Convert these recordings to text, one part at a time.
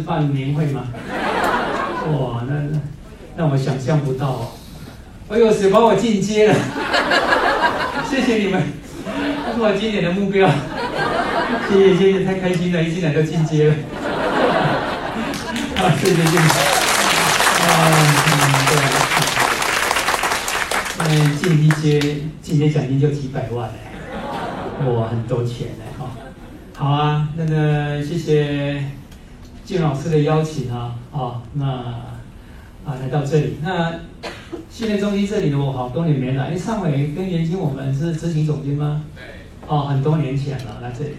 办年会吗？哇，那那我想象不到哦。哎呦，谁把我进阶了？谢谢你们，这是我今年的目标。谢谢谢谢，太开心了，一进来就进阶了。啊，谢谢谢谢。啊，嗯，对。嗯，进一阶，进阶奖金就几百万哎，哇，很多钱哎哈。好啊，那个谢谢静老师的邀请啊，啊，那啊来到这里，那训练中心这里呢，我好多年没来，因为上回跟袁晶我们是执行总监吗？对。哦，很多年前了，来这里。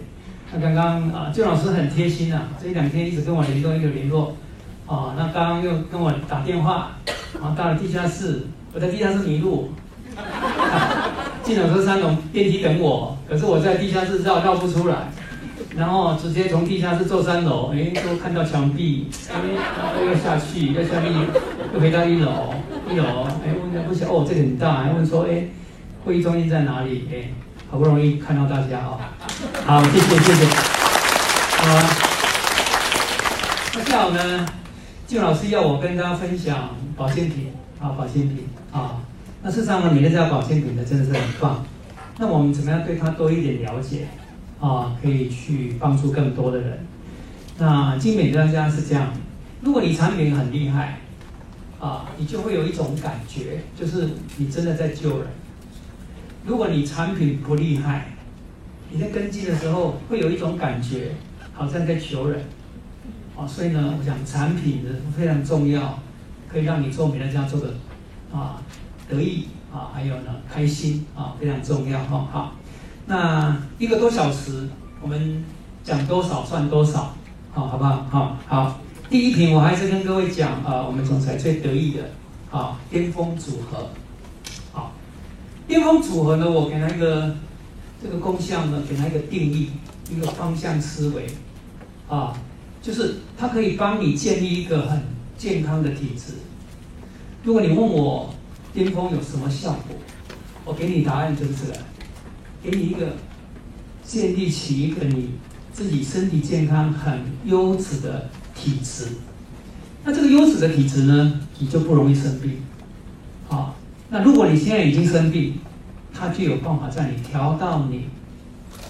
那刚刚啊，俊老师很贴心啊，这一两天一直跟我联络，一直联络。哦，那刚刚又跟我打电话，啊，到了地下室，我在地下室迷路，进了说三楼电梯等我，可是我在地下室绕绕不出来，然后直接从地下室坐三楼，哎，都看到墙壁，哎，又下去，又下去，又回到一楼，一楼，哎，问不晓哦，这里很大，还问说，哎，会议中心在哪里？哎，好不容易看到大家啊，好，谢谢谢谢，好，那下午呢？静老师要我跟大家分享保健品啊，保健品啊。那事实上呢，美乐家保健品的真的是很棒。那我们怎么样对它多一点了解啊？可以去帮助更多的人。那精美乐家是这样：如果你产品很厉害啊，你就会有一种感觉，就是你真的在救人。如果你产品不厉害，你在跟进的时候会有一种感觉，好像在求人。啊所以呢，我想产品的非常重要，可以让你做美乐家做的啊得意啊，还有呢开心啊，非常重要哈。好，那一个多小时，我们讲多少算多少，好，好不好？好，好。第一瓶我还是跟各位讲啊，我们总裁最得意的啊巅峰组合。好，巅峰组合呢，我给他一个这个功效呢，给他一个定义，一个方向思维啊。就是它可以帮你建立一个很健康的体质。如果你问我巅峰有什么效果，我给你答案就是这个，给你一个建立起一个你自己身体健康很优质的体质。那这个优质的体质呢，你就不容易生病。好，那如果你现在已经生病，它就有办法在你调到你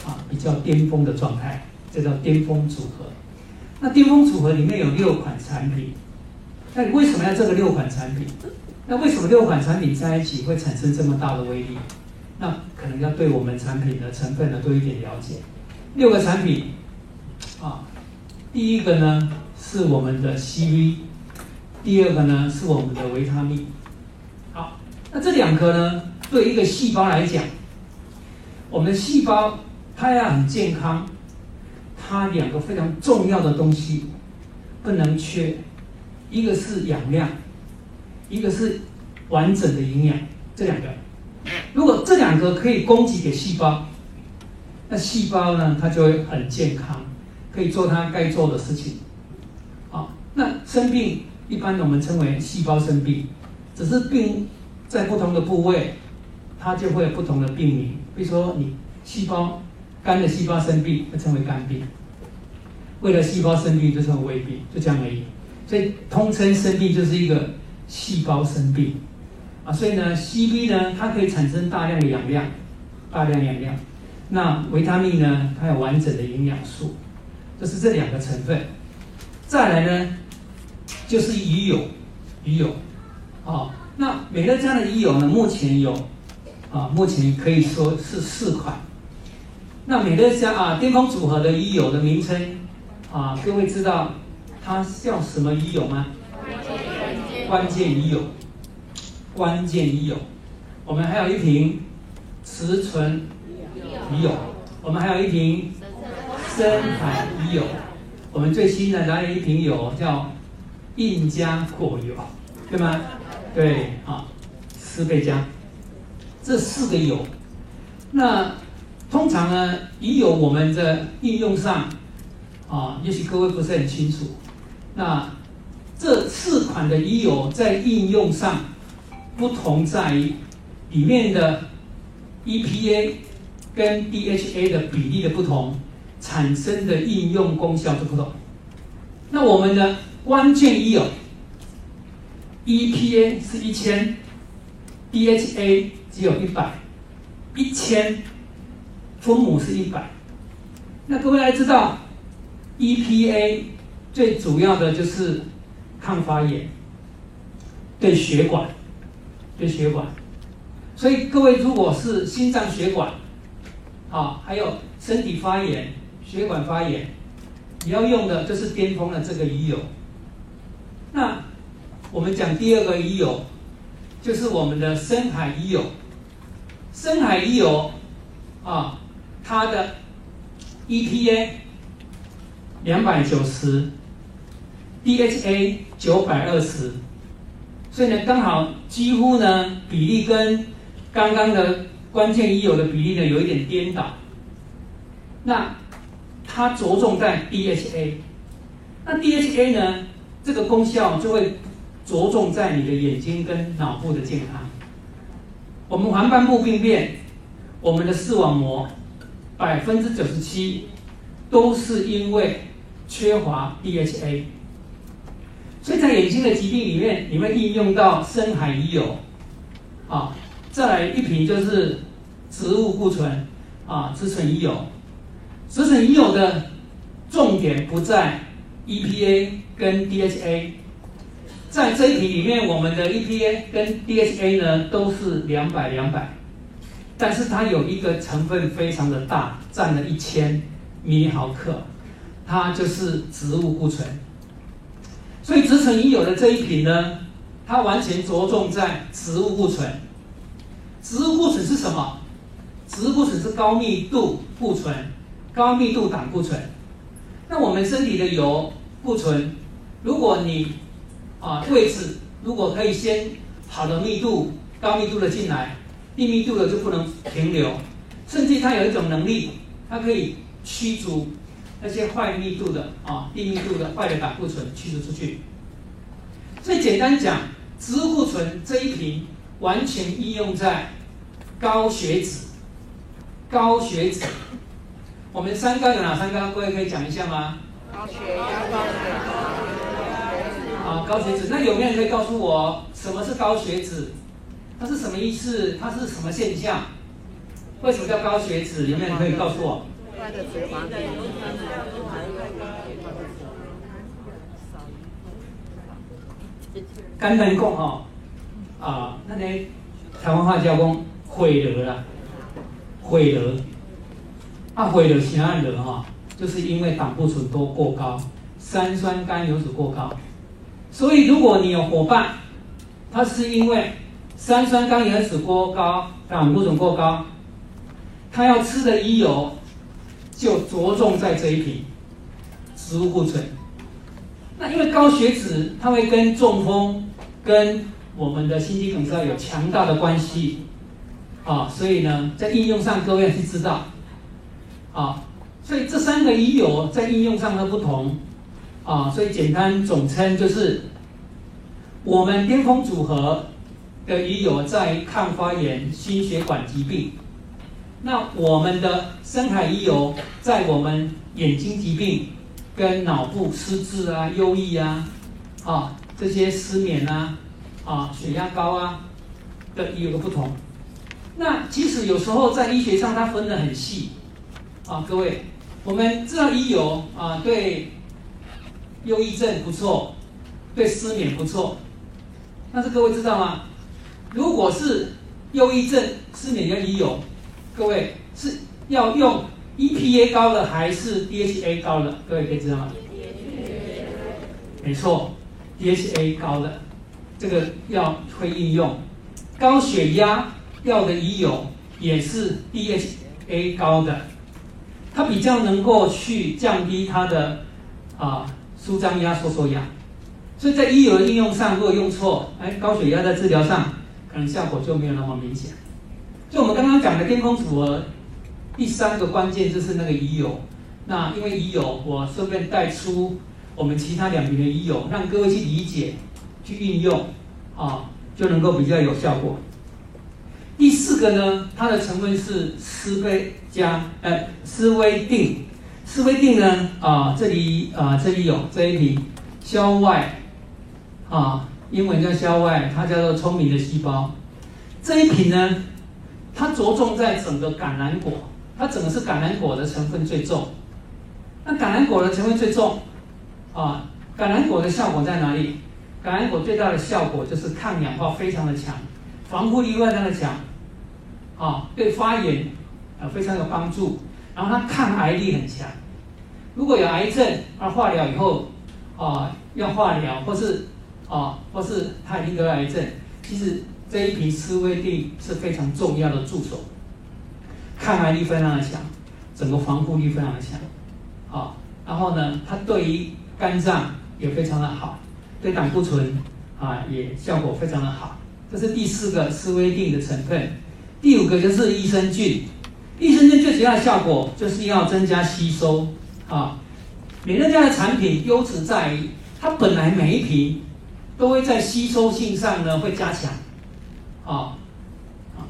啊比较巅峰的状态，这叫巅峰组合。那巅峰组合里面有六款产品，那你为什么要这个六款产品？那为什么六款产品在一起会产生这么大的威力？那可能要对我们产品的成分呢多一点了解。六个产品，啊，第一个呢是我们的 CV，第二个呢是我们的维他命。好，那这两个呢对一个细胞来讲，我们的细胞它要很健康。它两个非常重要的东西不能缺，一个是养量，一个是完整的营养。这两个，如果这两个可以供给给细胞，那细胞呢，它就会很健康，可以做它该做的事情。啊，那生病一般我们称为细胞生病，只是病在不同的部位，它就会有不同的病名。比如说你细胞肝的细胞生病，会称为肝病。为了细胞生病就称为胃病，就这样而已。所以通称生病就是一个细胞生病啊。所以呢，CB 呢，它可以产生大量的氧量，大量氧量。那维他命呢，它有完整的营养素，就是这两个成分。再来呢，就是鱼油，鱼油。啊，那美乐家的鱼油呢，目前有啊，目前可以说是四款。那美乐家啊，巅峰组合的鱼油的名称。啊，各位知道它叫什么鱼油吗？关键鱼油，关键鱼油。我们还有一瓶雌醇鱼油，我们还有一瓶深海鱼油。我们最新的来了一瓶油叫印加果油，对吗？对，啊，斯贝加。这四个油，那通常呢，鱼油我们的应用上。啊，也许各位不是很清楚。那这四款的乙油在应用上不同在于里面的 EPA 跟 DHA 的比例的不同，产生的应用功效就不同。那我们的关键一有 EPA 是一千，DHA 只有一百，一千分母是一百。那各位来知道，EPA 最主要的就是抗发炎，对血管，的血管。所以各位如果是心脏血管，啊，还有身体发炎、血管发炎，你要用的就是巅峰的这个鱼油。那我们讲第二个鱼油，就是我们的深海鱼油。深海鱼油啊，它的 EPA 两百九十，DHA 九百二十，所以呢，刚好几乎呢比例跟刚刚的关键已有的比例呢有一点颠倒。那它着重在 DHA，那 DHA 呢这个功效就会着重在你的眼睛跟脑部的健康。我们黄斑部病变，我们的视网膜。百分之九十七都是因为缺乏 DHA，所以在眼睛的疾病里面，你会应用到深海鱼油，啊，再来一瓶就是植物固醇，啊，植醇鱼油，植醇鱼油的重点不在 EPA 跟 DHA，在这一瓶里面，我们的 EPA 跟 DHA 呢都是两百两百。但是它有一个成分非常的大，占了一千米毫克，它就是植物固醇。所以植醇已有的这一瓶呢，它完全着重在植物固醇。植物固醇是什么？植物固醇是高密度固醇，高密度胆固醇。那我们身体的油固醇，如果你啊位置如果可以先好的密度高密度的进来。低密度的就不能停留，甚至它有一种能力，它可以驱逐那些坏密度的啊低密度的坏的胆固醇驱逐出去。所以简单讲，植物固醇这一瓶完全应用在高血脂、高血脂。我们三高有哪三高？各位可以讲一下吗？高血压、高血脂。啊，高血脂。那有没有人可以告诉我什么是高血脂？它是什么意思？它是什么现象？为什么叫高血脂？有没有人可以告诉我？肝胆共哈啊，那呢台湾话叫讲毁了啦，毁了啊，毁了什么了哈？就是因为胆固醇都过高，三酸甘油脂过高，所以如果你有伙伴，他是因为三酸甘油脂过高，胆固醇过高，他要吃的鱼油就着重在这一瓶植物固醇。那因为高血脂，它会跟中风、跟我们的心肌梗塞有强大的关系啊，所以呢，在应用上各位要去知道啊，所以这三个鱼油在应用上的不同啊，所以简单总称就是我们巅峰组合。的鱼油在抗发炎、心血管疾病。那我们的深海鱼油在我们眼睛疾病、跟脑部失智啊、忧郁啊、啊这些失眠啊、啊血压高啊的有个不同。那其实有时候在医学上它分得很细啊，各位，我们知道鱼油啊对忧郁症不错，对失眠不错，但是各位知道吗？如果是忧郁症、失眠的已有，各位是要用 EPA 高的还是 DHA 高的？各位可以知道吗？没错，DHA 高的，这个要会应用。高血压药的已有也是 DHA 高的，它比较能够去降低它的啊舒张压、收缩压。所以在医有应用上，如果用错，哎，高血压在治疗上。可能效果就没有那么明显。就我们刚刚讲的巅峰组合，第三个关键就是那个乙油。那因为乙油，我顺便带出我们其他两瓶的鱼油，让各位去理解、去运用，啊，就能够比较有效果。第四个呢，它的成分是斯菲加，呃，斯威定。斯威定呢，啊，这里啊，这里有这一瓶消外，啊，英文叫消外，它叫做聪明的细胞。这一瓶呢，它着重在整个橄榄果，它整个是橄榄果的成分最重。那橄榄果的成分最重，啊，橄榄果的效果在哪里？橄榄果最大的效果就是抗氧化非常的强，防护力非常的强，啊，对发炎啊非常有帮助。然后它抗癌力很强。如果有癌症，而化疗以后，啊，要化疗或是啊，或是他已经得了癌症，其实这一瓶斯威定是非常重要的助手，抗癌力非常的强，整个防护力非常的强，啊，然后呢，它对于肝脏也非常的好，对胆固醇啊也效果非常的好。这是第四个斯威定的成分。第五个就是益生菌，益生菌最主要的效果就是要增加吸收。啊，美乐家的产品优质在于，它本来每一瓶都会在吸收性上呢会加强，啊，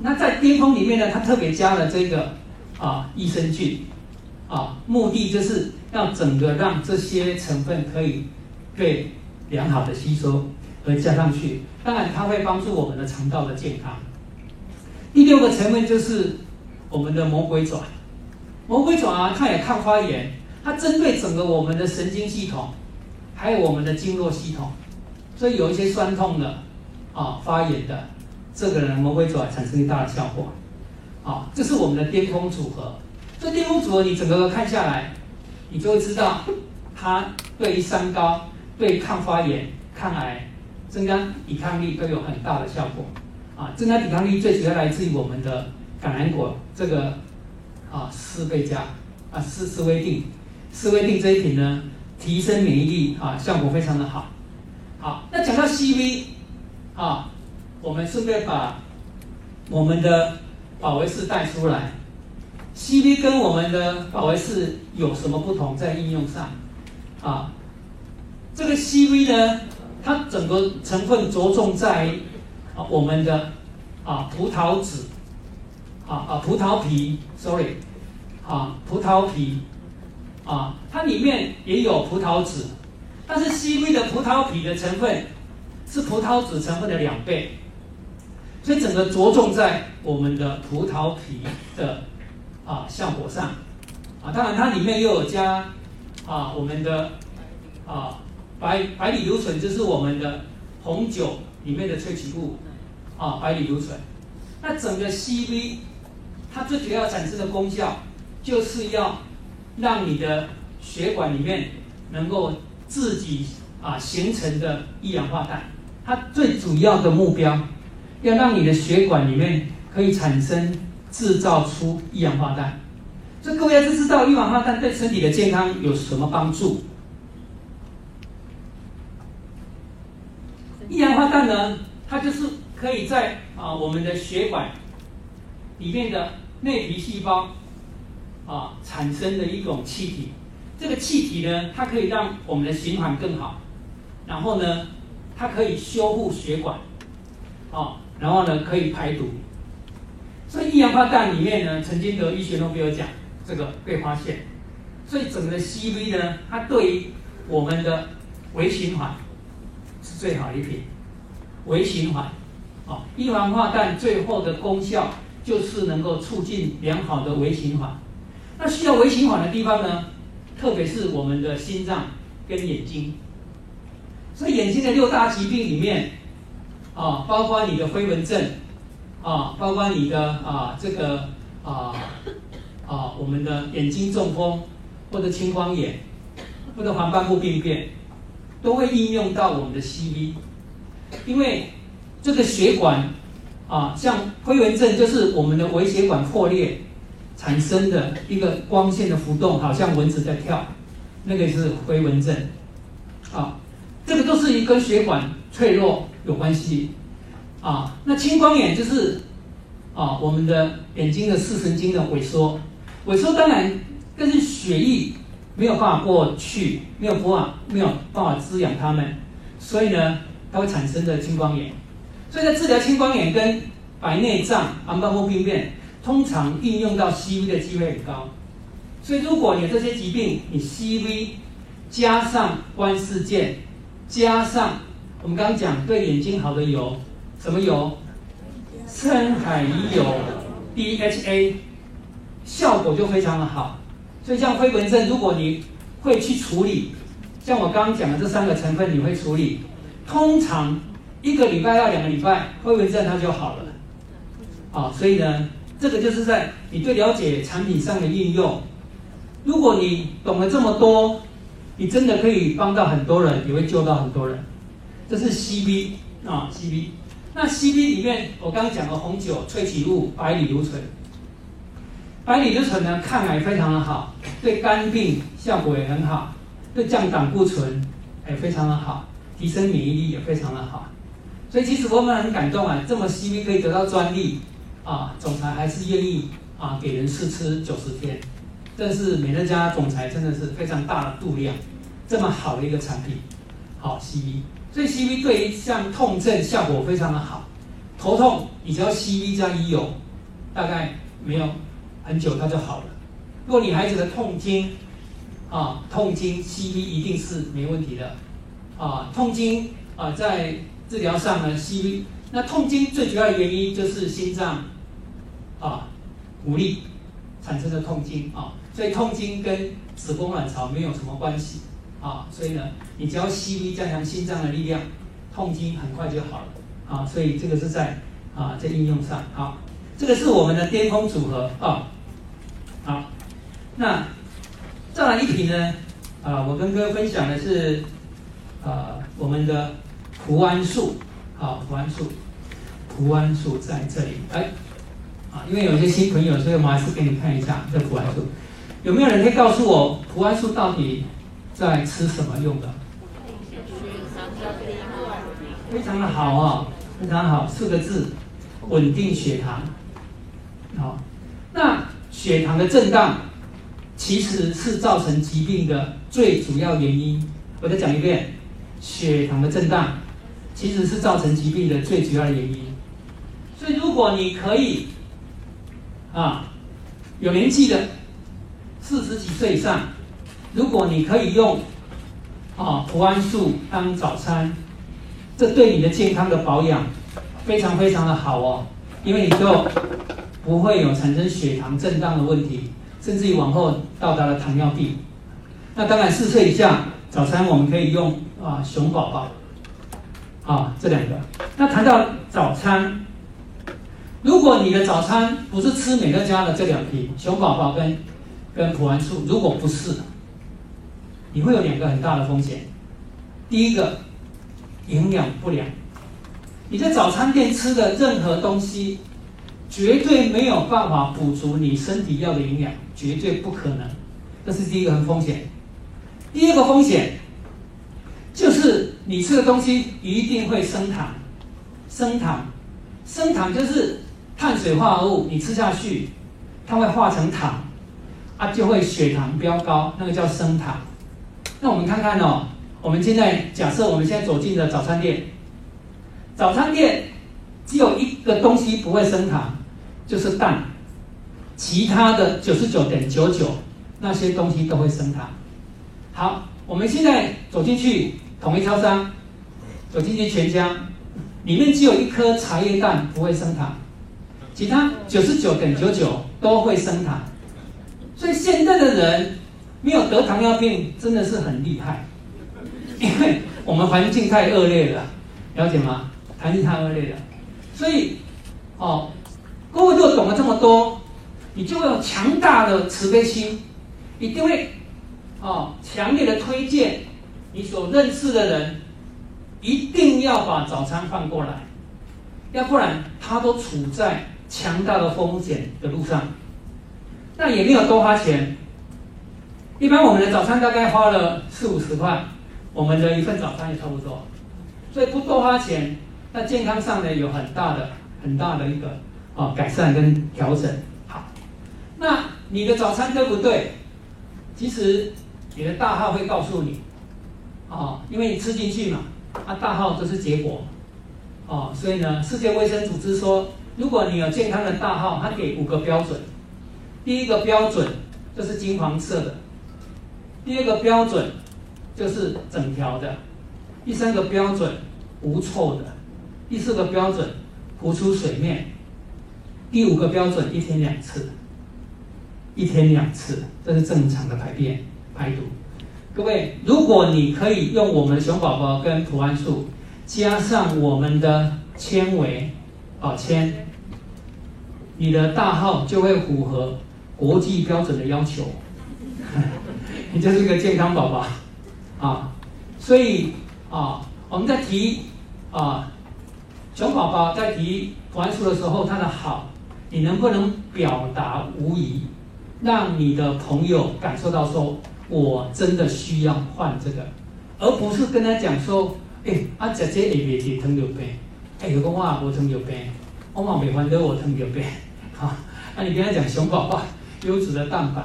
那在巅峰里面呢，它特别加了这个啊益生菌，啊，目的就是要整个让这些成分可以被良好的吸收而加上去，当然它会帮助我们的肠道的健康。第六个成分就是我们的魔鬼爪，魔鬼爪啊，它也抗发炎。它针对整个我们的神经系统，还有我们的经络系统，所以有一些酸痛的，啊发炎的，这个人魔鬼爪产生一大的效果，啊，这是我们的巅峰组合。这巅峰组合你整个看下来，你就会知道，它对于三高、对抗发炎、抗癌、增加抵抗力都有很大的效果，啊，增加抵抗力最主要来自于我们的橄榄果这个，啊四倍加，啊四四维定。四维定这一瓶呢，提升免疫力啊，效果非常的好。好，那讲到 CV 啊，我们顺便把我们的保维士带出来。CV 跟我们的保维士有什么不同？在应用上啊，这个 CV 呢，它整个成分着重在啊我们的啊葡萄籽啊啊葡萄皮，sorry 啊葡萄皮。啊，它里面也有葡萄籽，但是 CV 的葡萄皮的成分是葡萄籽成分的两倍，所以整个着重在我们的葡萄皮的啊效果上，啊，当然它里面又有加啊我们的啊白白藜芦醇，就是我们的红酒里面的萃取物啊白藜芦醇，那整个 CV 它最主要产生的功效就是要。让你的血管里面能够自己啊形成的一氧化氮，它最主要的目标要让你的血管里面可以产生制造出一氧化氮。所以各位要知道一氧化氮对身体的健康有什么帮助？一氧化氮呢，它就是可以在啊我们的血管里面的内皮细胞。啊，产生的一种气体，这个气体呢，它可以让我们的循环更好，然后呢，它可以修复血管，啊，然后呢，可以排毒。所以一氧化氮里面呢，曾经得医学诺贝尔奖，这个被发现。所以整个 CV 呢，它对于我们的微循环是最好一瓶。微循环，啊，一氧化氮最后的功效就是能够促进良好的微循环。那需要微循环的地方呢？特别是我们的心脏跟眼睛。所以眼睛的六大疾病里面，啊，包括你的飞蚊症，啊，包括你的啊这个啊啊我们的眼睛中风或者青光眼或者黄斑部病变，都会应用到我们的 CV，因为这个血管啊，像飞蚊症就是我们的微血管破裂。产生的一个光线的浮动，好像蚊子在跳，那个是飞蚊症，啊，这个都是一根血管脆弱有关系，啊，那青光眼就是啊我们的眼睛的视神经的萎缩，萎缩当然跟血液没有办法过去，没有办法没有办法滋养它们，所以呢，它会产生的青光眼。所以在治疗青光眼跟白内障、暗斑部病变，通常应用到 CV 的机会很高。所以如果你有这些疾病，你 CV 加上观世键，加上我们刚刚讲对眼睛好的油，什么油？深海鱼油 DHA，效果就非常的好。所以像飞蚊症，如果你会去处理，像我刚刚讲的这三个成分，你会处理，通常一个礼拜到两个礼拜，飞蚊症它就好了。啊，所以呢，这个就是在你对了解产品上的应用。如果你懂了这么多，你真的可以帮到很多人，也会救到很多人。这是 CB 啊，CB。那 CB 里面，我刚刚讲的红酒萃取物白藜芦醇，白藜芦醇呢抗癌非常的好，对肝病效果也很好，对降胆固醇也非常的好，提升免疫力也非常的好。所以其实我们很感动啊，这么 CB 可以得到专利啊，总裁还是愿意啊给人试吃九十天。这是美乐家总裁真的是非常大的度量，这么好的一个产品，好 CV，所以 CV 对于像痛症效果非常的好，头痛你只要 CV 加医油，大概没有很久它就好了。如果你孩子的痛经啊，痛经 CV 一定是没问题的啊，痛经啊在治疗上呢 CV，那痛经最主要的原因就是心脏啊无力产生的痛经啊。所以痛经跟子宫卵巢没有什么关系啊，所以呢，你只要 CV 加强心脏的力量，痛经很快就好了啊。所以这个是在啊在应用上好，这个是我们的巅峰组合啊。好，那再来一瓶呢啊，我跟各位分享的是啊我们的蒲安素，好蒲安素，蒲安素在这里哎啊，因为有些新朋友，所以我们还是给你看一下这蒲安素。有没有人可以告诉我，蒲安素到底在吃什么用的？非常的好啊，非常好，四个字，稳定血糖。好，那血糖的震荡其实是造成疾病的最主要原因。我再讲一遍，血糖的震荡其实是造成疾病的最主要的原因。所以如果你可以啊，有年纪的。四十几岁以上，如果你可以用啊普安素当早餐，这对你的健康的保养非常非常的好哦，因为你就不会有产生血糖震荡的问题，甚至于往后到达了糖尿病。那当然四岁以下早餐我们可以用啊熊宝宝，啊这两个。那谈到早餐，如果你的早餐不是吃美乐家的这两瓶熊宝宝跟跟普安素，如果不是，你会有两个很大的风险。第一个，营养不良。你在早餐店吃的任何东西，绝对没有办法补足你身体要的营养，绝对不可能。这是第一个很风险。第二个风险，就是你吃的东西一定会升糖。升糖，升糖就是碳水化合物，你吃下去，它会化成糖。它就会血糖飙高，那个叫升糖。那我们看看哦，我们现在假设我们现在走进了早餐店，早餐店只有一个东西不会升糖，就是蛋，其他的九十九点九九那些东西都会升糖。好，我们现在走进去统一超商，走进去全家，里面只有一颗茶叶蛋不会升糖，其他九十九点九九都会升糖。所以现在的人没有得糖尿病真的是很厉害，因为我们环境太恶劣了，了解吗？环境太恶劣了，所以哦，各位如果懂了这么多，你就会有强大的慈悲心，一定会哦强烈的推荐你所认识的人，一定要把早餐放过来，要不然他都处在强大的风险的路上。那也没有多花钱，一般我们的早餐大概花了四五十块，我们的一份早餐也差不多，所以不多花钱，那健康上呢有很大的很大的一个啊改善跟调整。好，那你的早餐对不对？其实你的大号会告诉你，啊，因为你吃进去嘛，啊，大号就是结果，哦，所以呢，世界卫生组织说，如果你有健康的大号，它给五个标准，第一个标准就是金黄色的，第二个标准就是整条的，第三个标准无臭的，第四个标准浮出水面，第五个标准一天两次。一天两次，这是正常的排便排毒。各位，如果你可以用我们的熊宝宝跟普安素，加上我们的纤维保纤，你的大号就会符合国际标准的要求，你就是个健康宝宝啊。所以啊，我们在提啊熊宝宝在提普安素的时候，他的好，你能不能表达无疑？让你的朋友感受到说，我真的需要换这个，而不是跟他讲说，哎，啊姐姐会袂是糖尿病，哎，如果我糖尿病，我嘛未患得我糖尿病，好，那你跟他讲熊宝宝 优质的蛋白，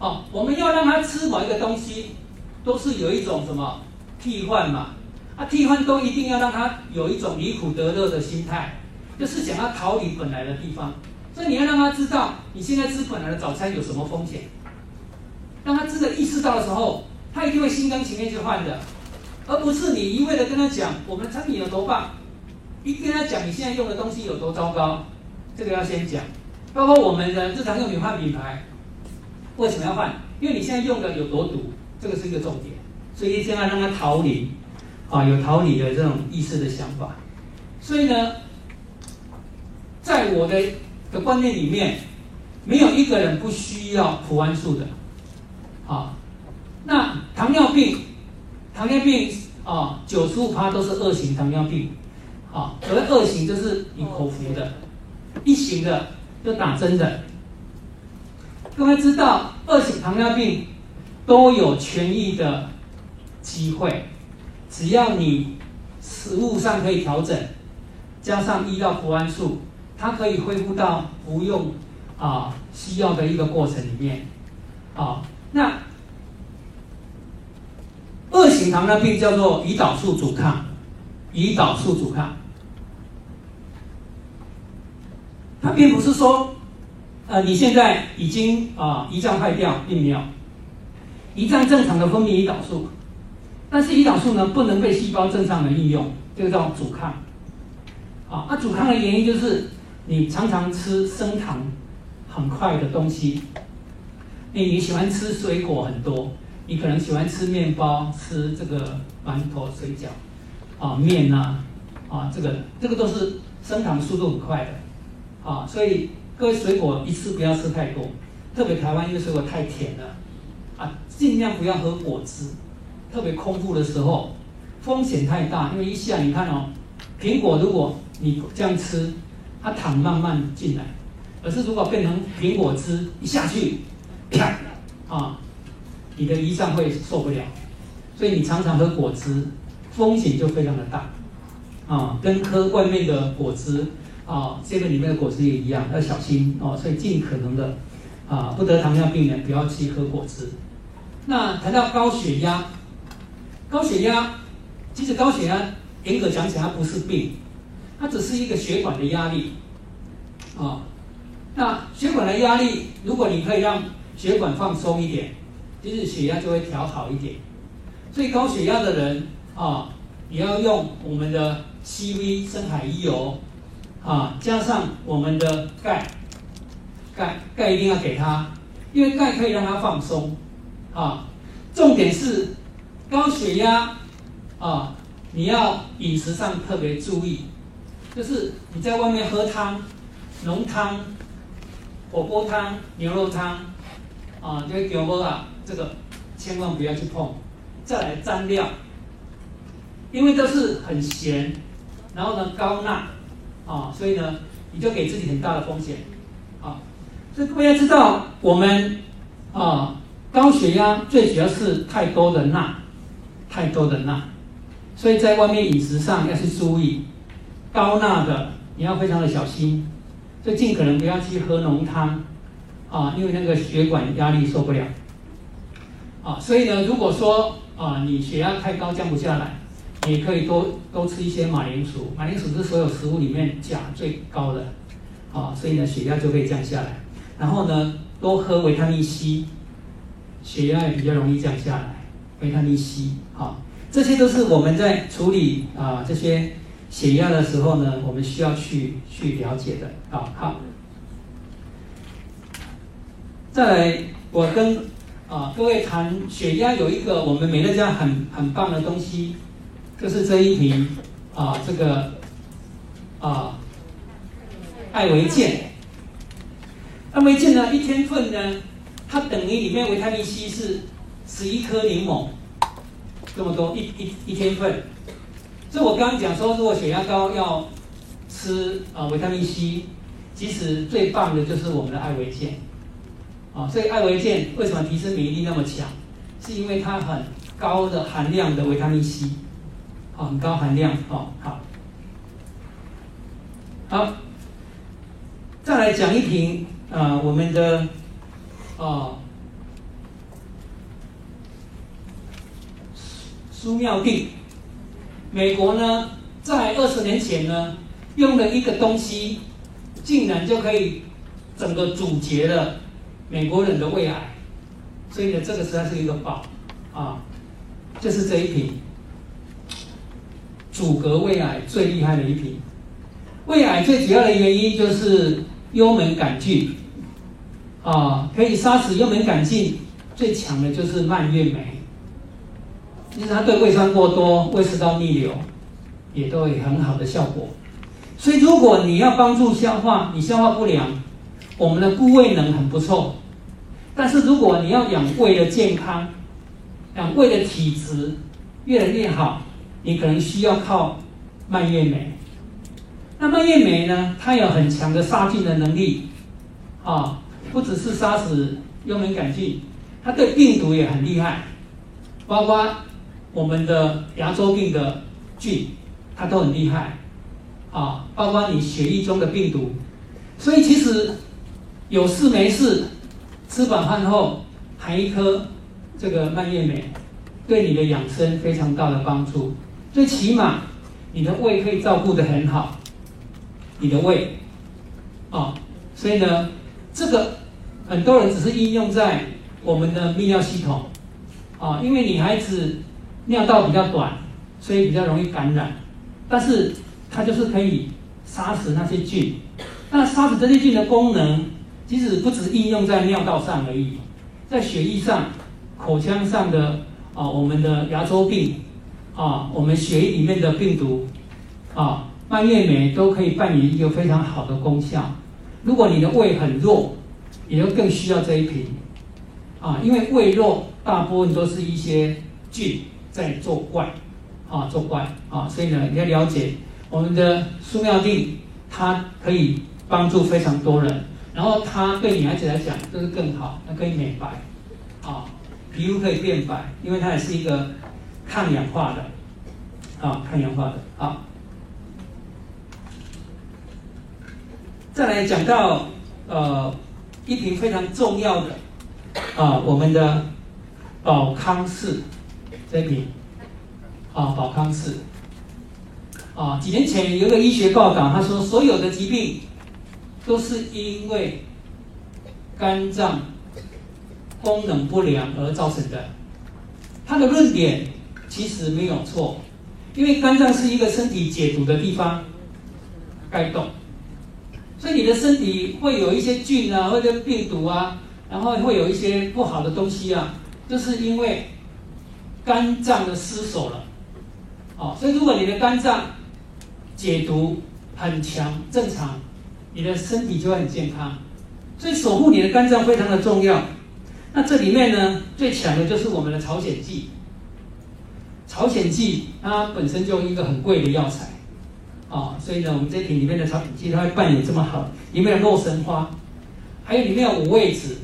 哦，我们要让他吃某一个东西，都是有一种什么替换嘛，啊，替换都一定要让他有一种离苦得乐的心态，就是想要逃离本来的地方。所以你要让他知道，你现在吃本来的早餐有什么风险。当他真的意识到的时候，他一定会心甘情愿去换的，而不是你一味的跟他讲我们的产品有多棒，一跟他讲你现在用的东西有多糟糕，这个要先讲。包括我们的日常用品换品牌，为什么要换？因为你现在用的有多毒，这个是一个重点。所以一定要让他逃离，啊，有逃离的这种意识的想法。所以呢，在我的。的观念里面，没有一个人不需要普安素的，啊，那糖尿病，糖尿病啊，九十五趴都是二型糖尿病，啊，所谓二型就是你口服的，一型的就打针的。各位知道，二型糖尿病都有痊愈的机会，只要你食物上可以调整，加上医药普安素。它可以恢复到不用啊西药的一个过程里面，啊，那二型糖尿病叫做胰岛素阻抗，胰岛素阻抗，它并不是说，呃，你现在已经啊胰脏坏掉，并没有，胰脏正常的分泌胰岛素，但是胰岛素呢不能被细胞正常的应用，这个叫阻抗，啊，那阻抗的原因就是。你常常吃升糖很快的东西，你你喜欢吃水果很多，你可能喜欢吃面包、吃这个馒头、水饺，啊面呐，啊这个这个都是升糖速度很快的，啊所以各位水果一次不要吃太多，特别台湾因为水果太甜了，啊尽量不要喝果汁，特别空腹的时候风险太大，因为一下你看哦，苹果如果你这样吃。它糖慢慢进来，而是如果变成苹果汁一下去，啪啊，你的胰脏会受不了，所以你常常喝果汁，风险就非常的大，啊，跟喝外面的果汁啊，这个里面的果汁也一样，要小心哦。所以尽可能的啊，不得糖尿病人不要去喝果汁。那谈到高血压，高血压其实高血压严格讲起来它不是病。它只是一个血管的压力，啊，那血管的压力，如果你可以让血管放松一点，其实血压就会调好一点。所以高血压的人啊，也要用我们的 CV 深海鱼油，啊，加上我们的钙，钙钙一定要给他，因为钙可以让他放松，啊，重点是高血压啊，你要饮食上特别注意。就是你在外面喝汤、浓汤、火锅汤、牛肉汤，啊，这个牛肉啊，这个千万不要去碰。再来蘸料，因为都是很咸，然后呢高钠，啊，所以呢你就给自己很大的风险，啊，所以各位要知道，我们啊高血压最主要是太多的钠，太多的钠，所以在外面饮食上要去注意。高钠的你要非常的小心，所以尽可能不要去喝浓汤，啊，因为那个血管压力受不了。啊，所以呢，如果说啊你血压太高降不下来，你可以多多吃一些马铃薯，马铃薯是所有食物里面钾最高的，啊，所以呢血压就可以降下来。然后呢，多喝维他命 C，血压也比较容易降下来。维他命 C，好，这些都是我们在处理啊这些血压的时候呢，我们需要去去了解的。啊，好。再来，我跟啊各位谈血压，有一个我们美乐家很很棒的东西，就是这一瓶啊这个啊艾维健。艾维健呢，一天份呢，它等于里面维他命 C 是十一颗柠檬这么多，一一一天份。所以我刚刚讲说，如果血压高要吃啊维他命 C，其实最棒的就是我们的艾维健。啊，所以艾维健为什么提升免疫力那么强？是因为它很高的含量的维他命 C，很高含量哦，好，好，再来讲一瓶啊，我们的啊，苏妙定，美国呢，在二十年前呢，用了一个东西，竟然就可以整个阻截了。美国人的胃癌，所以呢，这个实在是一个宝啊，就是这一瓶阻隔胃癌最厉害的一瓶。胃癌最主要的原因就是幽门杆菌啊，可以杀死幽门杆菌最强的就是蔓越莓。其实它对胃酸过多、胃食道逆流也都有很好的效果。所以如果你要帮助消化，你消化不良。我们的固胃能很不错，但是如果你要养胃的健康，养胃的体质越来越好，你可能需要靠蔓越莓。那蔓越莓呢？它有很强的杀菌的能力，啊，不只是杀死幽门杆菌，它对病毒也很厉害，包括我们的牙周病的菌，它都很厉害，啊，包括你血液中的病毒，所以其实。有事没事，吃饱饭后含一颗这个蔓越莓，对你的养生非常大的帮助。最起码你的胃可以照顾的很好，你的胃，啊，所以呢，这个很多人只是应用在我们的泌尿系统，啊，因为女孩子尿道比较短，所以比较容易感染，但是它就是可以杀死那些菌。那杀死这些菌的功能。其实不只应用在尿道上而已，在血液上、口腔上的啊，我们的牙周病啊，我们血液里面的病毒啊，蔓越莓都可以扮演一个非常好的功效。如果你的胃很弱，也就更需要这一瓶啊，因为胃弱大部分都是一些菌在作怪啊，作怪啊，所以呢，你要了解我们的苏妙定，它可以帮助非常多人。然后它对女孩子来讲就是更好，它可以美白，啊，皮肤可以变白，因为它也是一个抗氧化的，啊，抗氧化的，啊。再来讲到呃一瓶非常重要的啊，我们的宝康氏这瓶，啊，宝康氏，啊，几年前有个医学报道，他说所有的疾病。都是因为肝脏功能不良而造成的。他的论点其实没有错，因为肝脏是一个身体解毒的地方，该动。所以你的身体会有一些菌啊，或者病毒啊，然后会有一些不好的东西啊，就是因为肝脏的失守了。哦，所以如果你的肝脏解毒很强，正常。你的身体就会很健康，所以守护你的肝脏非常的重要。那这里面呢，最强的就是我们的朝鲜蓟。朝鲜蓟它本身就一个很贵的药材，啊，所以呢，我们这瓶里面的朝鲜蓟它会扮演这么好。里面有洛神花，还有里面有五味子。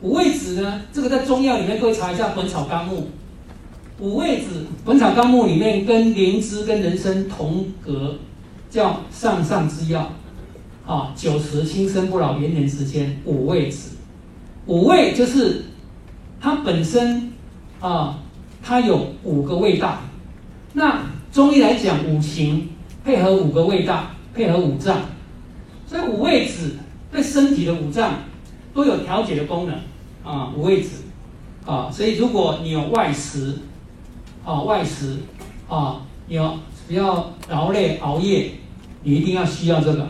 五味子呢，这个在中药里面各位查一下《本草纲目》。五味子，《本草纲目》里面跟灵芝跟人参同格，叫上上之药。啊，九十轻生不老，延年时间五味子，五味就是它本身啊，它有五个味道。那中医来讲，五行配合五个味道，配合五脏，所以五味子对身体的五脏都有调节的功能啊。五味子啊，所以如果你有外食啊，外食啊，你要不要劳累熬夜，你一定要需要这个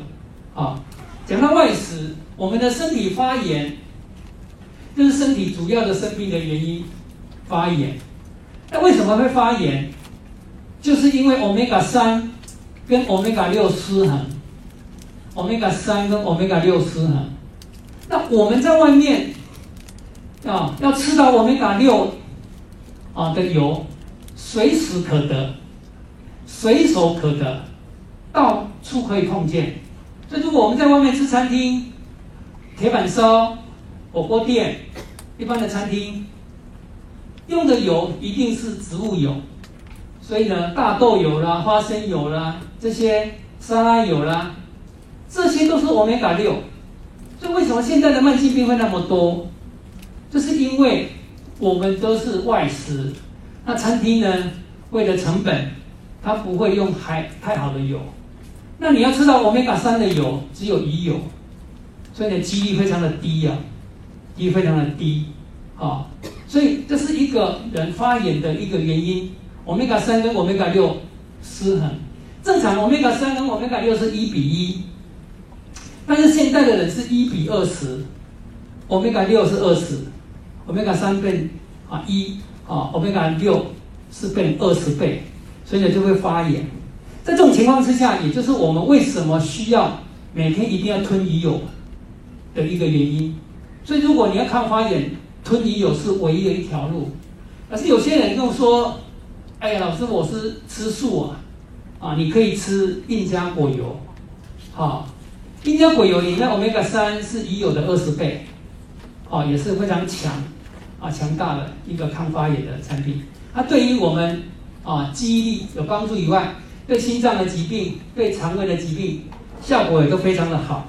啊。讲到外食，我们的身体发炎，这是身体主要的生病的原因，发炎。那为什么会发炎？就是因为欧米伽三跟欧米伽六失衡，欧米伽三跟欧米伽六失衡。那我们在外面啊，要吃到欧米伽六啊的油，随时可得，随手可得，到处可以碰见。所以，如果我们在外面吃餐厅、铁板烧、火锅店、一般的餐厅，用的油一定是植物油。所以呢，大豆油啦、花生油啦、这些沙拉油啦，这些都是欧米伽六。所以为什么现在的慢性病会那么多？就是因为我们都是外食。那餐厅呢，为了成本，它不会用还太好的油。那你要吃到欧米伽三的油，只有鱼油，所以呢，几率非常的低呀，几率非常的低啊。所以这是一个人发炎的一个原因。欧米伽三跟欧米伽六失衡，正常欧米伽三跟欧米伽六是一比一，但是现在的人是一比二十，欧米伽六是二十，欧米伽三变啊一啊，欧米伽六是变二十倍，所以呢就会发炎。在这种情况之下，也就是我们为什么需要每天一定要吞鱼油的一个原因。所以如果你要抗发炎，吞鱼油是唯一的一条路。可是有些人又说。哎呀，老师，我是吃素啊，啊，你可以吃印加果油，好，印加果油里面欧米伽三是已有的二十倍，哦，也是非常强，啊，强大的一个抗发炎的产品。它对于我们啊记忆力有帮助以外，对心脏的疾病、对肠胃的疾病效果也都非常的好。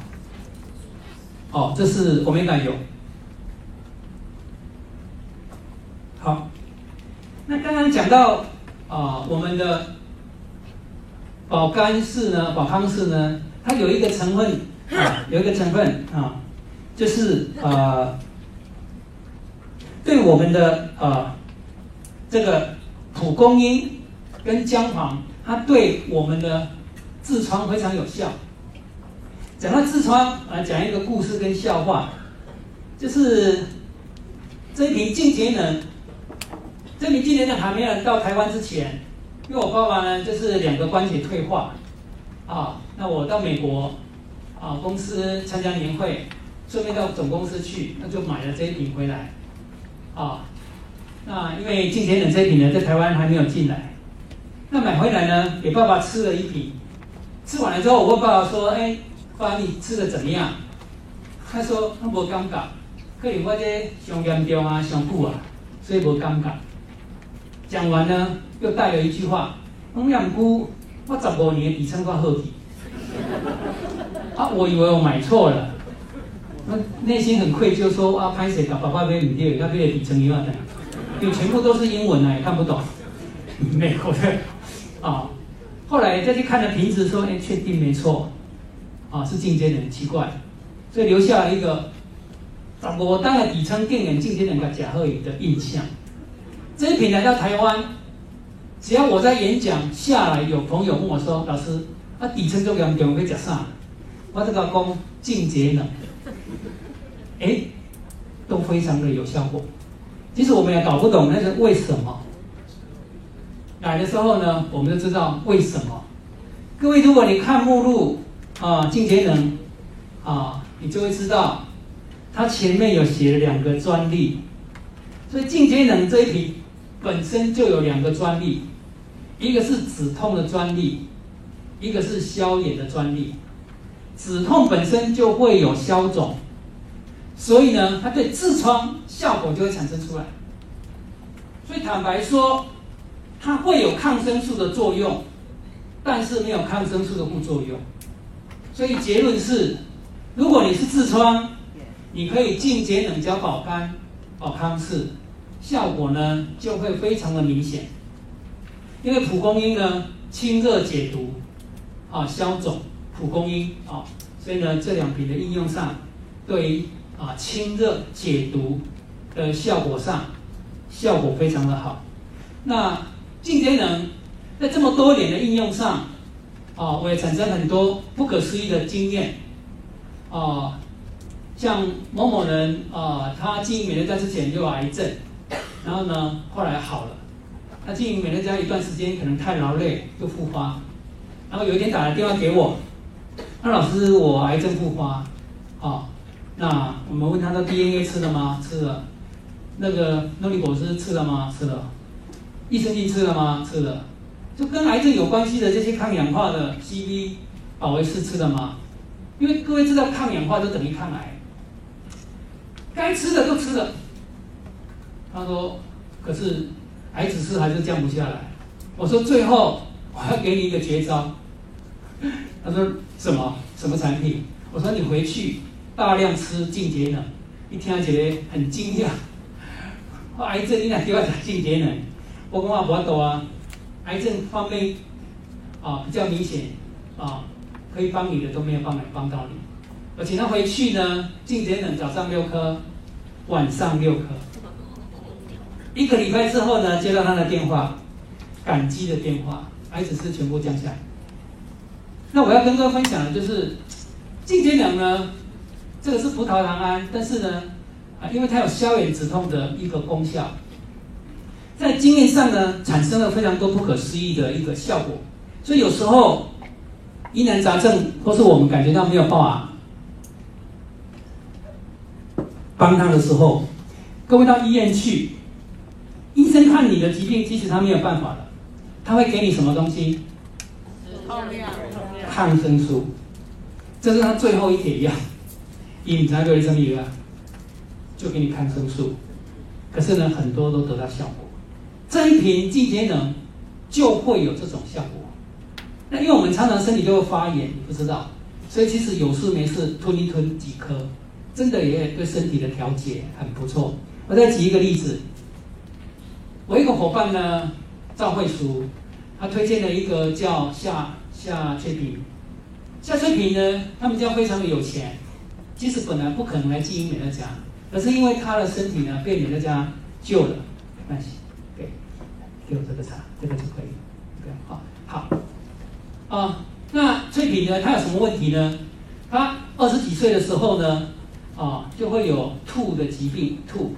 哦，这是欧米伽油。好，那刚刚讲到。啊，我们的保肝氏呢，保康氏呢，它有一个成分啊，有一个成分啊，就是呃，对我们的呃这个蒲公英跟姜黄，它对我们的痔疮非常有效。讲到痔疮啊，讲一个故事跟笑话，就是这一瓶净节能。这你今年的还没有到台湾之前，因为我爸爸呢就是两个关节退化，啊，那我到美国，啊公司参加年会，顺便到总公司去，那就买了这一瓶回来，啊，那因为今年的这一瓶呢在台湾还没有进来，那买回来呢给爸爸吃了一瓶，吃完了之后我问爸爸说，哎，爸你吃的怎么样？他说他无感觉，可能我这上严重啊上久啊，所以无感觉。讲完呢，又带了一句话：“龙养菇，我十五年底称挂后体。”啊，我以为我买错了，那内心很愧疚，说：“啊，拍谁搞爸爸被你爹，他被底层一万的，因为全部都是英文啊，也看不懂。”美国的啊，后来再去看了瓶子，说：“哎，确定没错，啊，是进阶人，奇怪。”所以留下了一个十五当然底层电源进阶人个假贺语的印象。这一瓶来到台湾，只要我在演讲下来，有朋友问我说：“老师，啊底层重要，重要要食啥？”我这个讲净节能，哎，都非常的有效果。其实我们也搞不懂那是为什么。来的时候呢，我们就知道为什么。各位，如果你看目录啊，净节能啊，你就会知道，它前面有写了两个专利，所以净节能这一瓶。本身就有两个专利，一个是止痛的专利，一个是消炎的专利。止痛本身就会有消肿，所以呢，它对痔疮效果就会产生出来。所以坦白说，它会有抗生素的作用，但是没有抗生素的副作用。所以结论是，如果你是痔疮，你可以进节冷胶保肝、保康氏。效果呢就会非常的明显。因为蒲公英呢清热解毒，啊消肿，蒲公英啊，所以呢这两瓶的应用上，对于啊清热解毒的效果上，效果非常的好。那进节能在这么多年的应用上，啊我也产生很多不可思议的经验，啊像某某人啊他经营美乐家之前就有癌症，然后呢后来好了。他经营美乐家一段时间，可能太劳累就复发，然后有一天打了电话给我，那老师我癌症复发，啊，那我们问他的 DNA 吃了吗？吃了。那个诺丽果汁吃了吗？吃了。益生菌吃了吗？吃了。就跟癌症有关系的这些抗氧化的 CV、保维斯吃了吗？因为各位知道抗氧化就等于抗癌，该吃的都吃了。他说，可是。癌指数还是降不下来。我说最后我要给你一个绝招。他说什么什么产品？我说你回去大量吃净节能。一听起来很惊讶。癌症你哪给我打净节能？我讲话不多啊。癌症方面啊比较明显啊，可以帮你的都没有帮帮到你。我请他回去呢，净节能早上六颗，晚上六颗。一个礼拜之后呢，接到他的电话，感激的电话，癌指数全部降下来。那我要跟各位分享的就是，净节能呢，这个是葡萄糖胺，但是呢，啊，因为它有消炎止痛的一个功效，在经验上呢，产生了非常多不可思议的一个效果。所以有时候疑难杂症，或是我们感觉到没有办法帮他的时候，各位到医院去。医生看你的疾病，其实他没有办法的，他会给你什么东西？抗生素，这是他最后一帖药。饮茶对什么药？就给你抗生素。可是呢，很多都得到效果。这一瓶净节能就会有这种效果。那因为我们常常身体就会发炎，你不知道，所以其实有事没事吞一吞几颗，真的也对身体的调节很不错。我再举一个例子。我一个伙伴呢，赵慧淑，他推荐了一个叫夏夏翠萍。夏翠萍呢，他们家非常的有钱，其实本来不可能来经营美乐家，可是因为他的身体呢被美乐家救了，没关系，给给我这个茶，这个就可以，OK，好，好，啊，那翠萍呢，她有什么问题呢？她二十几岁的时候呢，啊，就会有吐的疾病，吐，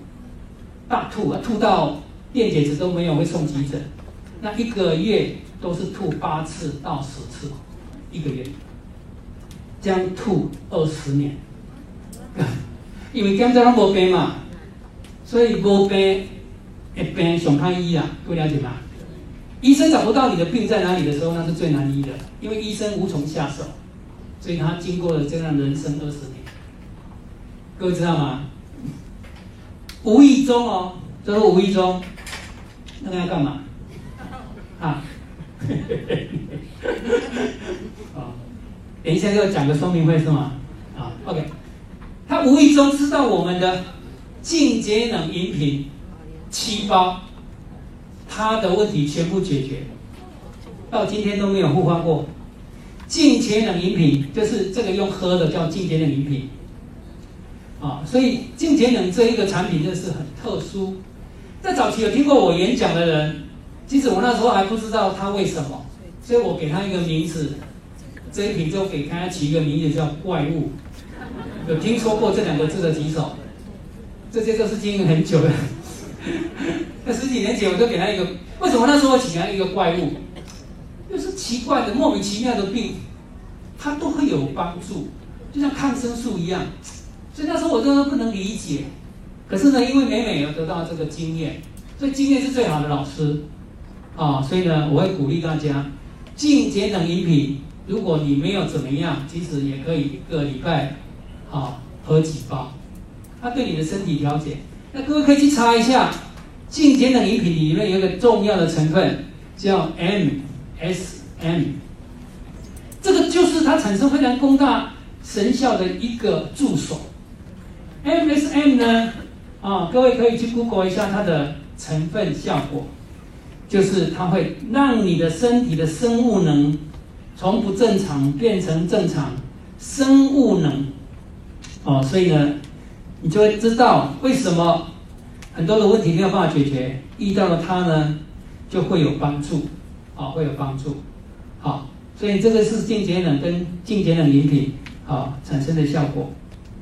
大吐啊，吐到。电解质都没有会送急诊，那一个月都是吐八次到十次，一个月，这样吐二十年，因为刚才拢无病嘛，所以无病一病上看医啊，各位了解吗？医生找不到你的病在哪里的时候，那是最难医的，因为医生无从下手，所以他经过了这样人生二十年，各位知道吗？无意中哦，这是无意中。那个要干嘛？啊，啊，等一下要讲个说明会是吗？啊，OK，他无意中知道我们的净节能饮品七包，他的问题全部解决，到今天都没有复发过。净节能饮品就是这个用喝的叫净节能饮品，啊，所以净节能这一个产品就是很特殊。在早期有听过我演讲的人，其实我那时候还不知道他为什么，所以我给他一个名字，这一瓶就给他起一个名字叫怪物。有听说过这两个字的举手？这些都是经营很久的。那十几年前我就给他一个，为什么那时候我起他一个怪物？就是奇怪的、莫名其妙的病，他都会有帮助，就像抗生素一样。所以那时候我真的不能理解。可是呢，因为美美有得到这个经验，所以经验是最好的老师啊。所以呢，我会鼓励大家，净节能饮品，如果你没有怎么样，其实也可以一个礼拜啊喝几包，它对你的身体调节。那各位可以去查一下，净节能饮品里面有一个重要的成分叫 MSM，这个就是它产生非常功大神效的一个助手。MSM 呢？啊，各位可以去 Google 一下它的成分效果，就是它会让你的身体的生物能从不正常变成正常，生物能，哦，所以呢，你就会知道为什么很多的问题没有办法解决，遇到了它呢，就会有帮助，啊，会有帮助，好，所以这个是净节能跟净节能饮品啊产生的效果，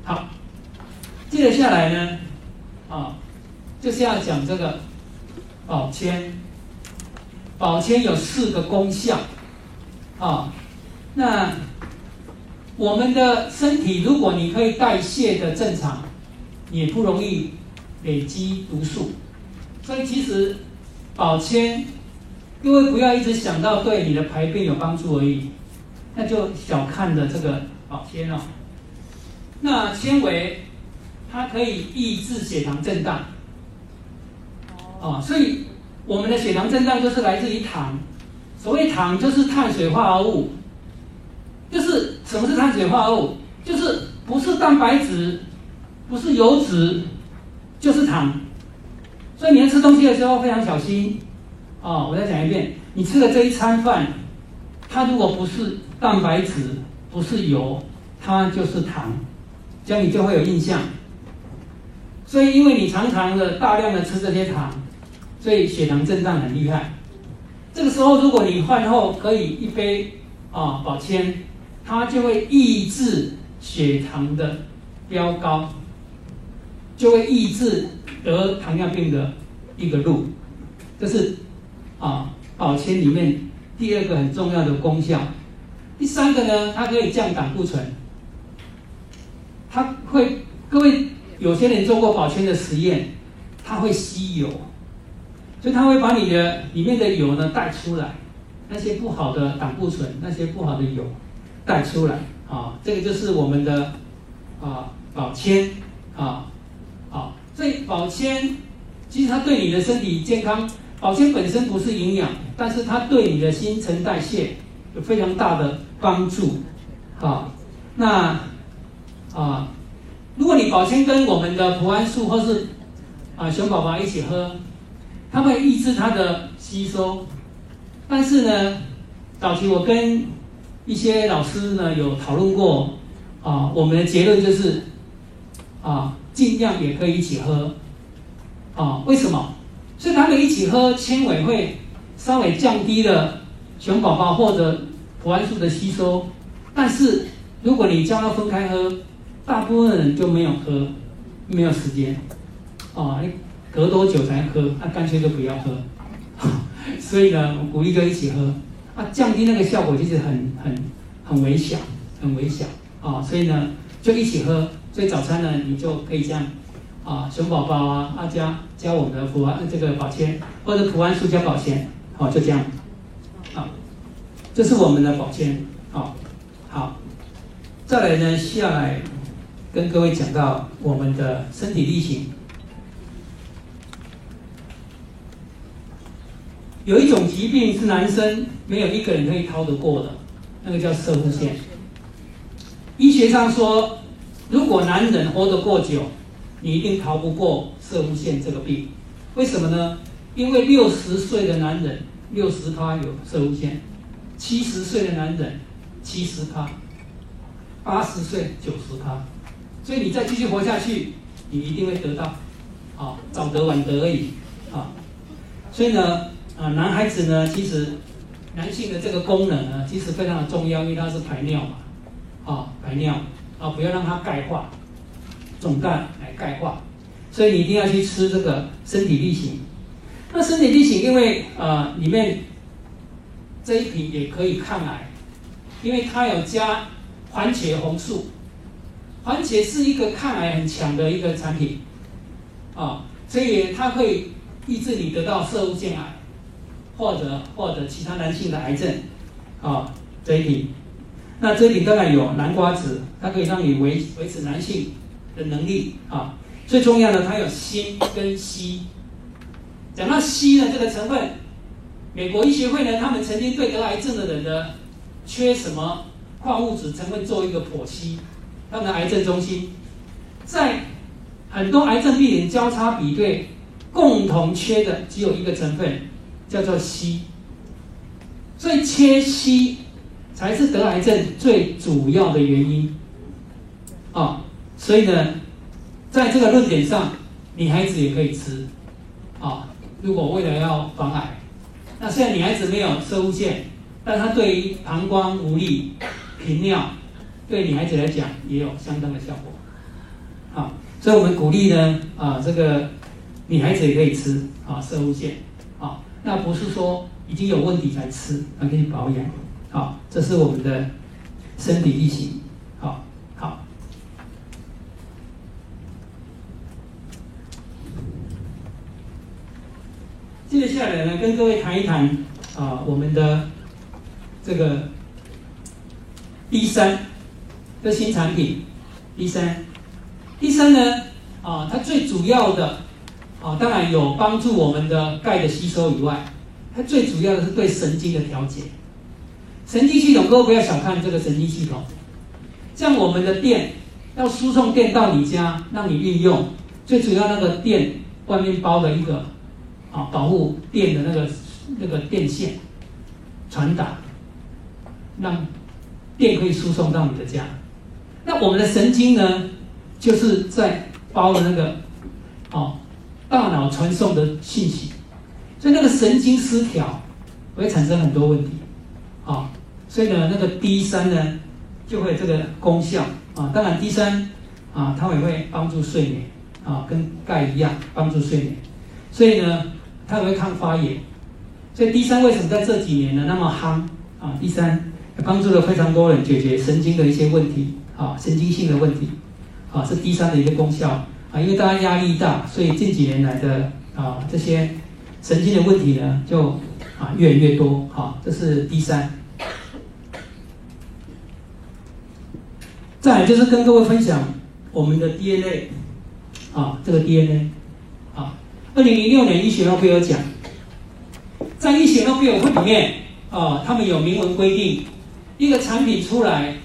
好，接着下来呢。啊，就是要讲这个保鲜。保鲜有四个功效啊。那我们的身体，如果你可以代谢的正常，也不容易累积毒素。所以其实保鲜，各位不要一直想到对你的排便有帮助而已，那就小看了这个保鲜了。那纤维。它可以抑制血糖震荡，哦，所以我们的血糖震荡就是来自于糖。所谓糖，就是碳水化合物，就是什么是碳水化合物？就是不是蛋白质，不是油脂，就是糖。所以你在吃东西的时候非常小心。哦，我再讲一遍，你吃的这一餐饭，它如果不是蛋白质，不是油，它就是糖，这样你就会有印象。所以，因为你常常的大量的吃这些糖，所以血糖震荡很厉害。这个时候，如果你饭后可以一杯啊保鲜，它就会抑制血糖的飙高，就会抑制得糖尿病的一个路。这是啊保鲜里面第二个很重要的功效。第三个呢，它可以降胆固醇，它会各位。有些人做过保鲜的实验，它会吸油，所以它会把你的里面的油呢带出来，那些不好的胆固醇，那些不好的油带出来啊，这个就是我们的啊保鲜啊，好，所以保鲜其实它对你的身体健康，保鲜本身不是营养，但是它对你的新陈代谢有非常大的帮助，啊，那啊。如果你保鲜跟我们的普安素或是啊熊宝宝一起喝，它会抑制它的吸收。但是呢，早期我跟一些老师呢有讨论过啊，我们的结论就是啊，尽量也可以一起喝啊。为什么？所以他们一起喝，纤维会稍微降低了熊宝宝或者普安素的吸收。但是如果你将它分开喝，大部分人就没有喝，没有时间，啊，隔多久才喝？那干脆就不要喝。所以呢，我鼓励就一起喝，啊，降低那个效果其实很很很微小，很微小，啊，所以呢就一起喝。所以早餐呢，你就可以这样，啊，熊宝宝啊，阿加加我们的普安这个保鲜，或者普安素加保鲜，好，就这样，好，这是我们的保鲜，好，好，再来呢，下来。跟各位讲到我们的身体力行，有一种疾病是男生没有一个人可以逃得过的，那个叫射物线。医学上说，如果男人活得过久，你一定逃不过射物线这个病。为什么呢？因为六十岁的男人六十他有射物线，七十岁的男人七十他，八十岁九十他。所以你再继续活下去，你一定会得到，啊，早得晚得而已，啊，所以呢，啊，男孩子呢，其实男性的这个功能呢，其实非常的重要，因为它是排尿嘛，啊，排尿，啊，不要让它钙化，总氮来钙化，所以你一定要去吃这个身体力行。那身体力行，因为呃，里面这一瓶也可以抗癌，因为它有加番茄红素。番茄是一个抗癌很强的一个产品，啊，所以它会抑制你得到色物腺癌，或者或者其他男性的癌症，啊，这一瓶。那这一瓶当然有南瓜子，它可以让你维维持男性的能力，啊，最重要的它有锌跟硒。讲到硒呢这个成分，美国医学会呢，他们曾经对得癌症的人的缺什么矿物质成分做一个剖析。他们的癌症中心，在很多癌症病人交叉比对，共同缺的只有一个成分，叫做硒。所以缺硒才是得癌症最主要的原因。啊，所以呢，在这个论点上，女孩子也可以吃。啊，如果为了要防癌，那虽然女孩子没有射物线，但她对于膀胱无力、频尿，对女孩子来讲也有相当的效果。好。所以我们鼓励呢，啊，这个女孩子也可以吃啊，射物线，啊，那不是说已经有问题才吃，还可以保养，好，这是我们的身体力行，好，好。接下来呢，跟各位谈一谈啊，我们的这个 B 三的新产品第三。第三呢，啊，它最主要的，啊，当然有帮助我们的钙的吸收以外，它最主要的是对神经的调节。神经系统，各位不要小看这个神经系统，像我们的电要输送电到你家，让你运用，最主要那个电外面包的一个，啊，保护电的那个那个电线传达，让电可以输送到你的家。那我们的神经呢？就是在包的那个，哦，大脑传送的信息，所以那个神经失调会产生很多问题，啊，所以呢，那个 D 三呢就会这个功效啊，当然 D 三啊，它也会帮助睡眠啊，跟钙一样帮助睡眠，所以呢，它也会抗发炎，所以 D 三为什么在这几年呢那么夯啊？D 三帮助了非常多人解决神经的一些问题啊，神经性的问题。啊，是 D 三的一个功效啊，因为大家压力大，所以近几年来的啊这些神经的问题呢，就啊越来越多。好，这是 D 三。再来就是跟各位分享我们的 DNA 啊，这个 DNA 啊，二零零六年医学诺贝尔奖，在医学诺贝尔会里面啊，他们有明文规定，一个产品出来。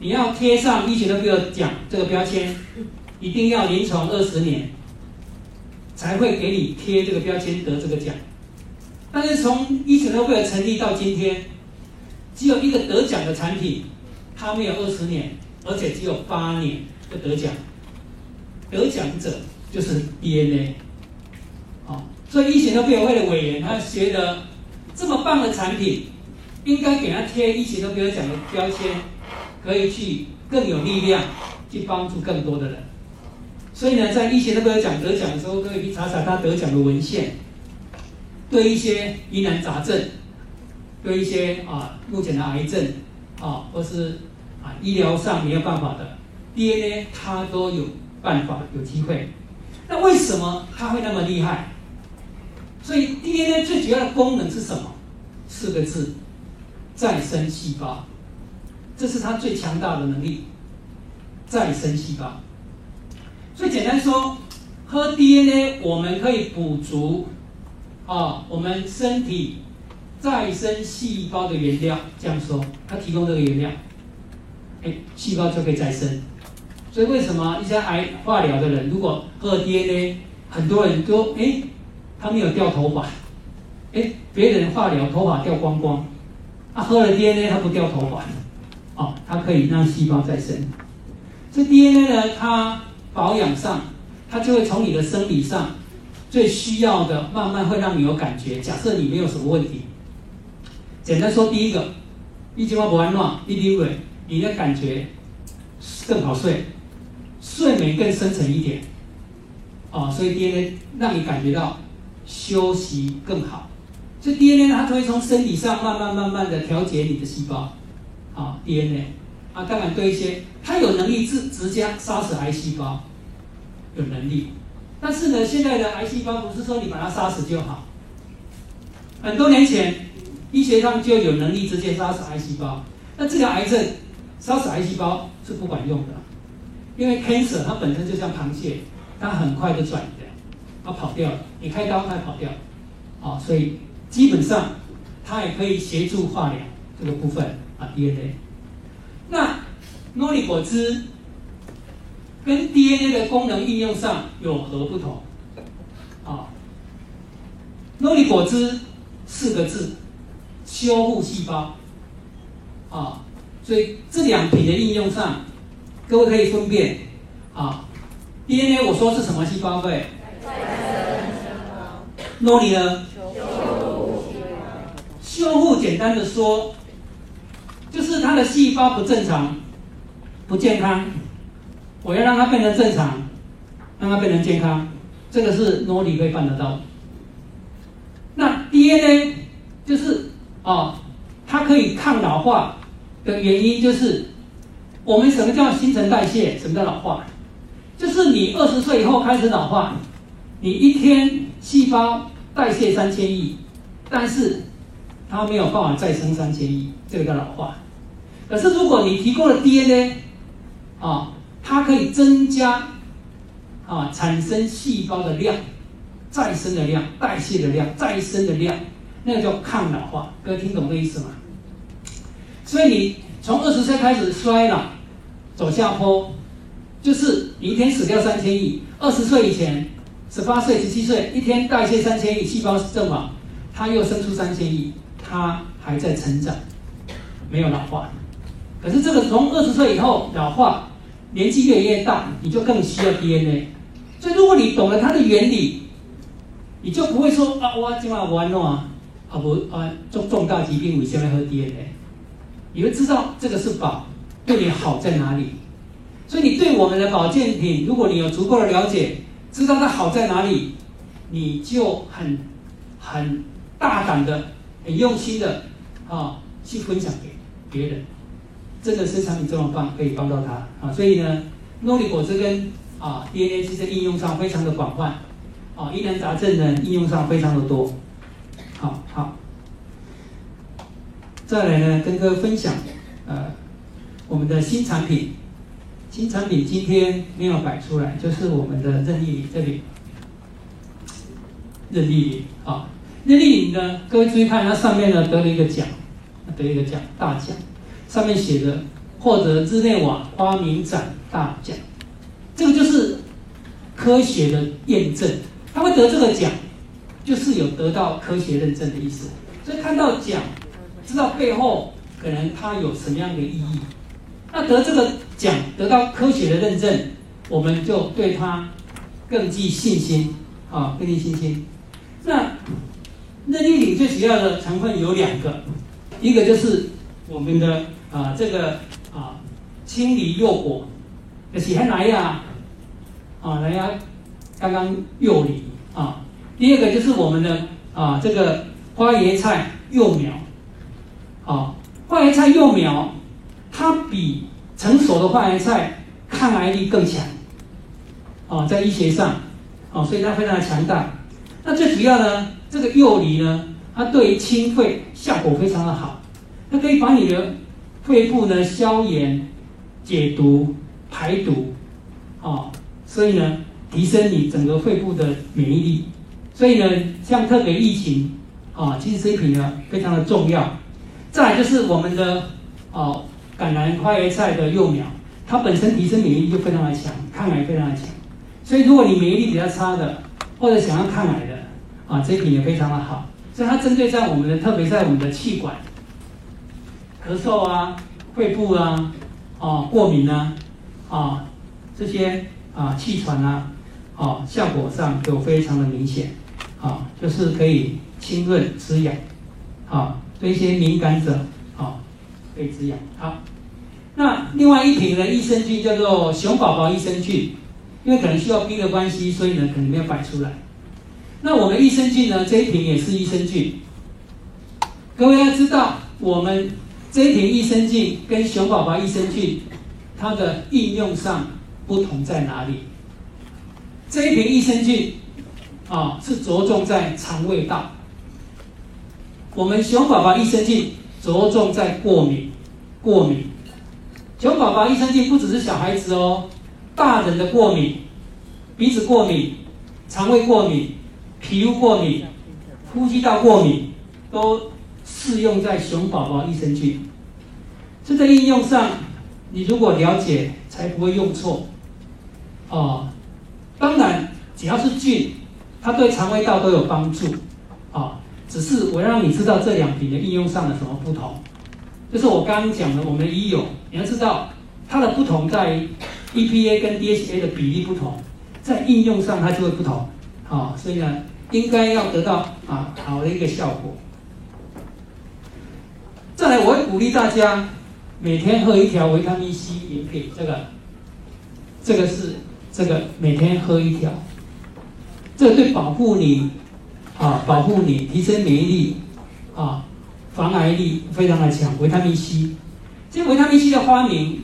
你要贴上医学诺贝尔奖这个标签，一定要临床二十年，才会给你贴这个标签得这个奖。但是从医学诺贝尔成立到今天，只有一个得奖的产品，它没有二十年，而且只有八年就得奖。得奖者就是 DNA。好，所以医学诺贝尔会的委员他觉得这么棒的产品，应该给他贴医学诺贝尔奖的标签。可以去更有力量去帮助更多的人，所以呢，在医学诺贝尔奖得奖的时候，可以去查查他得奖的文献。对一些疑难杂症，对一些啊目前的癌症啊，或是啊医疗上没有办法的 DNA，他都有办法有机会。那为什么他会那么厉害？所以 DNA 最主要的功能是什么？四个字：再生细胞。这是它最强大的能力，再生细胞。所以简单说，喝 DNA 我们可以补足啊，我们身体再生细胞的原料。这样说，它提供这个原料，哎，细胞就可以再生。所以为什么一些癌化疗的人如果喝 DNA，很多人都哎，他没有掉头发，哎，别人化疗头发掉光光，他喝了 DNA 他不掉头发。哦，它可以让细胞再生。这 DNA 呢，它保养上，它就会从你的生理上最需要的，慢慢会让你有感觉。假设你没有什么问题，简单说，第一个，一句话不安乱，一滴水，你的感觉更好睡，睡眠更深沉一点。哦，所以 DNA 让你感觉到休息更好。所以 DNA 它会从生理上慢慢慢慢的调节你的细胞。啊，DNA 啊，当然对一些，它有能力直直接杀死癌细胞，有能力。但是呢，现在的癌细胞不是说你把它杀死就好。很多年前，医学上就有能力直接杀死癌细胞。那治疗癌症，杀死癌细胞是不管用的，因为 cancer 它本身就像螃蟹，它很快就转移了，它跑掉了。你开刀它跑掉，啊，所以基本上它也可以协助化疗这个部分。啊，DNA，那诺丽果汁跟 DNA 的功能应用上有何不同？啊，诺丽果汁四个字，修复细胞。啊，所以这两品的应用上，各位可以分辨啊。DNA 我说是什么细胞？对。诺丽呢？修复简单的说，就是它的细胞不正常、不健康，我要让它变成正常，让它变成健康，这个是诺里可以办得到。那 DNA 就是啊，它可以抗老化的原因就是，我们什么叫新陈代谢？什么叫老化？就是你二十岁以后开始老化，你一天细胞代谢三千亿，但是。它没有办法再生三千亿，这个叫老化。可是如果你提供了 DNA，啊，它可以增加啊产生细胞的量、再生的量、代谢的量、再生的量，那个叫抗老化。各位听懂这意思吗？所以你从二十岁开始衰老、走下坡，就是你一天死掉三千亿。二十岁以前，十八岁、十七岁，一天代谢三千亿细胞正好，它又生出三千亿。它还在成长，没有老化。可是这个从二十岁以后老化，年纪越来越大，你就更需要 DNA。所以如果你懂了它的原理，你就不会说啊，我今晚玩啊，啊不啊重重大疾病，我先来喝 DNA。你会知道这个是宝，对你好在哪里。所以你对我们的保健品，如果你有足够的了解，知道它好在哪里，你就很很大胆的。很用心的啊，去分享给别人，真的是产品这么棒，可以帮到他啊。所以呢，诺丽果汁跟啊 DNA 其实应用上非常的广泛啊，疑难杂症呢应用上非常的多。好好，再来呢，跟各位分享呃我们的新产品，新产品今天没有摆出来，就是我们的任意这里，任意啊。任丽颖呢？各位注意看，它上面呢得了一个奖，得一个奖大奖，上面写着获得日内瓦发明展大奖，这个就是科学的验证。他会得这个奖，就是有得到科学认证的意思。所以看到奖，知道背后可能它有什么样的意义。那得这个奖，得到科学的认证，我们就对它更具信心啊，更具信心。那。那丽岭最主要的成分有两个，一个就是我们的啊这个啊清理幼果，是很来呀，啊来呀，刚刚幼理啊。第二个就是我们的啊这个花椰菜幼苗，啊花椰菜幼苗，它比成熟的花椰菜抗癌力更强，啊在医学上，啊所以它非常的强大。那最主要呢？这个幼梨呢，它对于清肺效果非常的好，它可以把你的肺部呢消炎、解毒、排毒，啊，所以呢提升你整个肺部的免疫力。所以呢，像特别疫情啊，其实这一品呢非常的重要。再来就是我们的哦橄榄花椰菜的幼苗，它本身提升免疫力就非常的强，抗癌非常的强。所以如果你免疫力比较差的，或者想要抗癌的，啊，这一品也非常的好，所以它针对在我们的，特别在我们的气管、咳嗽啊、肺部啊、啊过敏啊、啊这些啊气喘啊，啊效果上都非常的明显，啊就是可以清润滋养，啊对一些敏感者啊可以滋养。好，那另外一瓶的益生菌叫做熊宝宝益生菌，因为可能需要冰的关系，所以呢可能没有摆出来。那我们益生菌呢？这一瓶也是益生菌。各位要知道，我们这一瓶益生菌跟熊宝宝益生菌，它的应用上不同在哪里？这一瓶益生菌啊，是着重在肠胃道。我们熊宝宝益生菌着重在过敏，过敏。熊宝宝益生菌不只是小孩子哦，大人的过敏，鼻子过敏，肠胃过敏。皮肤过敏、呼吸道过敏，都适用在熊宝宝益生菌。这在应用上，你如果了解，才不会用错。哦，当然只要是菌，它对肠胃道都有帮助，啊，只是我让你知道这两瓶的应用上的什么不同，就是我刚刚讲的，我们的医友，你要知道它的不同在于 EPA 跟 DHA 的比例不同，在应用上它就会不同，啊，所以呢，应该要得到啊好的一个效果。再来，我会鼓励大家每天喝一条维他命 C 饮品，这个，这个是这个每天喝一条，这对保护你啊，保护你提升免疫力啊，防癌力非常的强。维他命 C，这维他命 C 的发明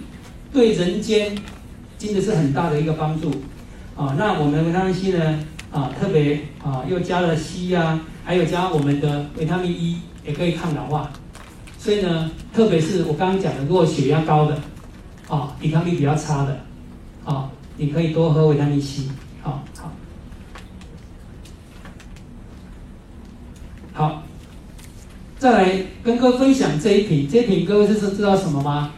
对人间真的是很大的一个帮助啊。那我们维他命 C 呢啊，特别啊又加了硒啊，还有加我们的维他命 E，也可以抗老化。所以呢，特别是我刚刚讲的，如果血压高的，啊，抵抗力比较差的，啊，你可以多喝维他命 C，好好。好，再来跟各位分享这一瓶，这一瓶各位是知道什么吗？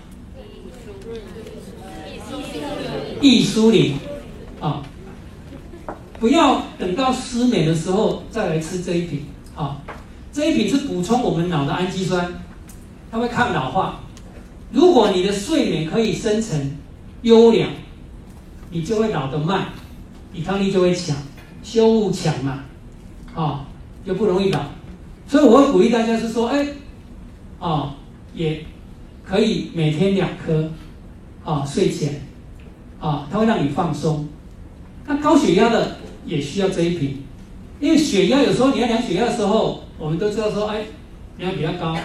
易舒灵，啊，不要等到失眠的时候再来吃这一瓶，啊，这一瓶是补充我们脑的氨基酸。它会抗老化。如果你的睡眠可以生成、优良，你就会老得慢，抵抗力就会强，修复强嘛，啊，就不容易老。所以我会鼓励大家是说，哎，啊，也可以每天两颗，啊，睡前，啊，它会让你放松。那高血压的也需要这一瓶，因为血压有时候你要量血压的时候，我们都知道说，哎，血压比较高。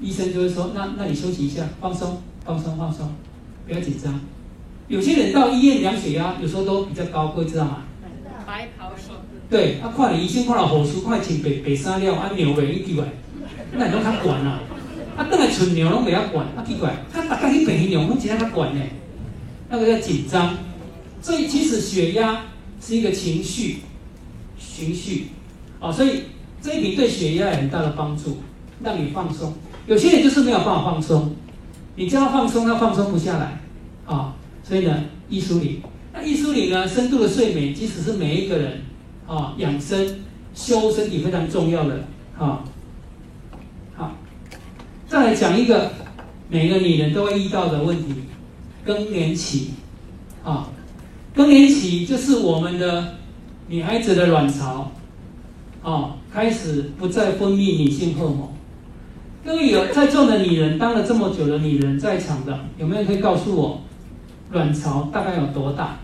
医生就会说：“那那你休息一下，放松，放松，放松，不要紧张。”有些人到医院量血压，有时候都比较高，会知道吗？白袍型。对，啊，看了医生，看了护士，看穿白白衫了，啊，尿袂奇怪，那你拢较管啊？啊，等来纯尿拢袂晓管，啊，奇怪，他大概去白尿，拢其他较管呢？那个叫紧张。所以其实血压是一个情绪，情绪，啊，所以这一瓶对血压有很大的帮助，让你放松。有些人就是没有办法放松，你叫他放松，他放松不下来，啊，所以呢，易舒里，那易舒里呢，深度的睡眠，即使是每一个人啊，养生修身体非常重要的啊，好，再来讲一个每个女人都会遇到的问题，更年期，啊，更年期就是我们的女孩子的卵巢，啊，开始不再分泌女性荷尔蒙。各位有在座的女人，当了这么久的女人，在场的有没有人可以告诉我，卵巢大概有多大？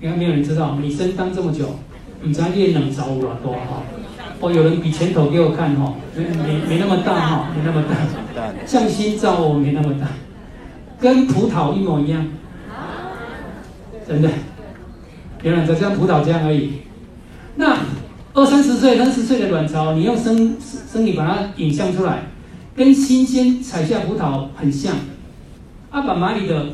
应该没有人知道，女生当这么久，你知道练卵巢有多哈？哦，有人比拳头给我看哈，没没没那么大哈，没那么大，像心脏哦，没那么大，跟葡萄一模一样，真的，原来就像葡萄这样而已，那。二三十岁、三十岁的卵巢，你用生生理把它影像出来，跟新鲜采下葡萄很像。阿爸马里的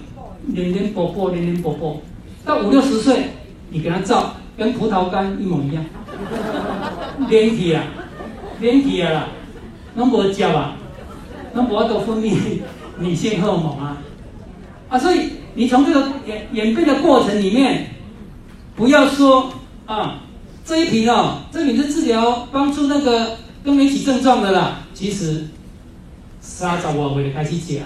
连连薄薄、连连薄薄，到五六十岁，你给他照，跟葡萄干一模一样。连体啊，连体啊啦，拢无交啊，拢无都分泌女性荷尔蒙啊。啊，所以你从这个演演变的过程里面，不要说啊。这一瓶哦，这瓶是治疗帮助那个更年期症状的啦。其实，沙枣我为了开始讲，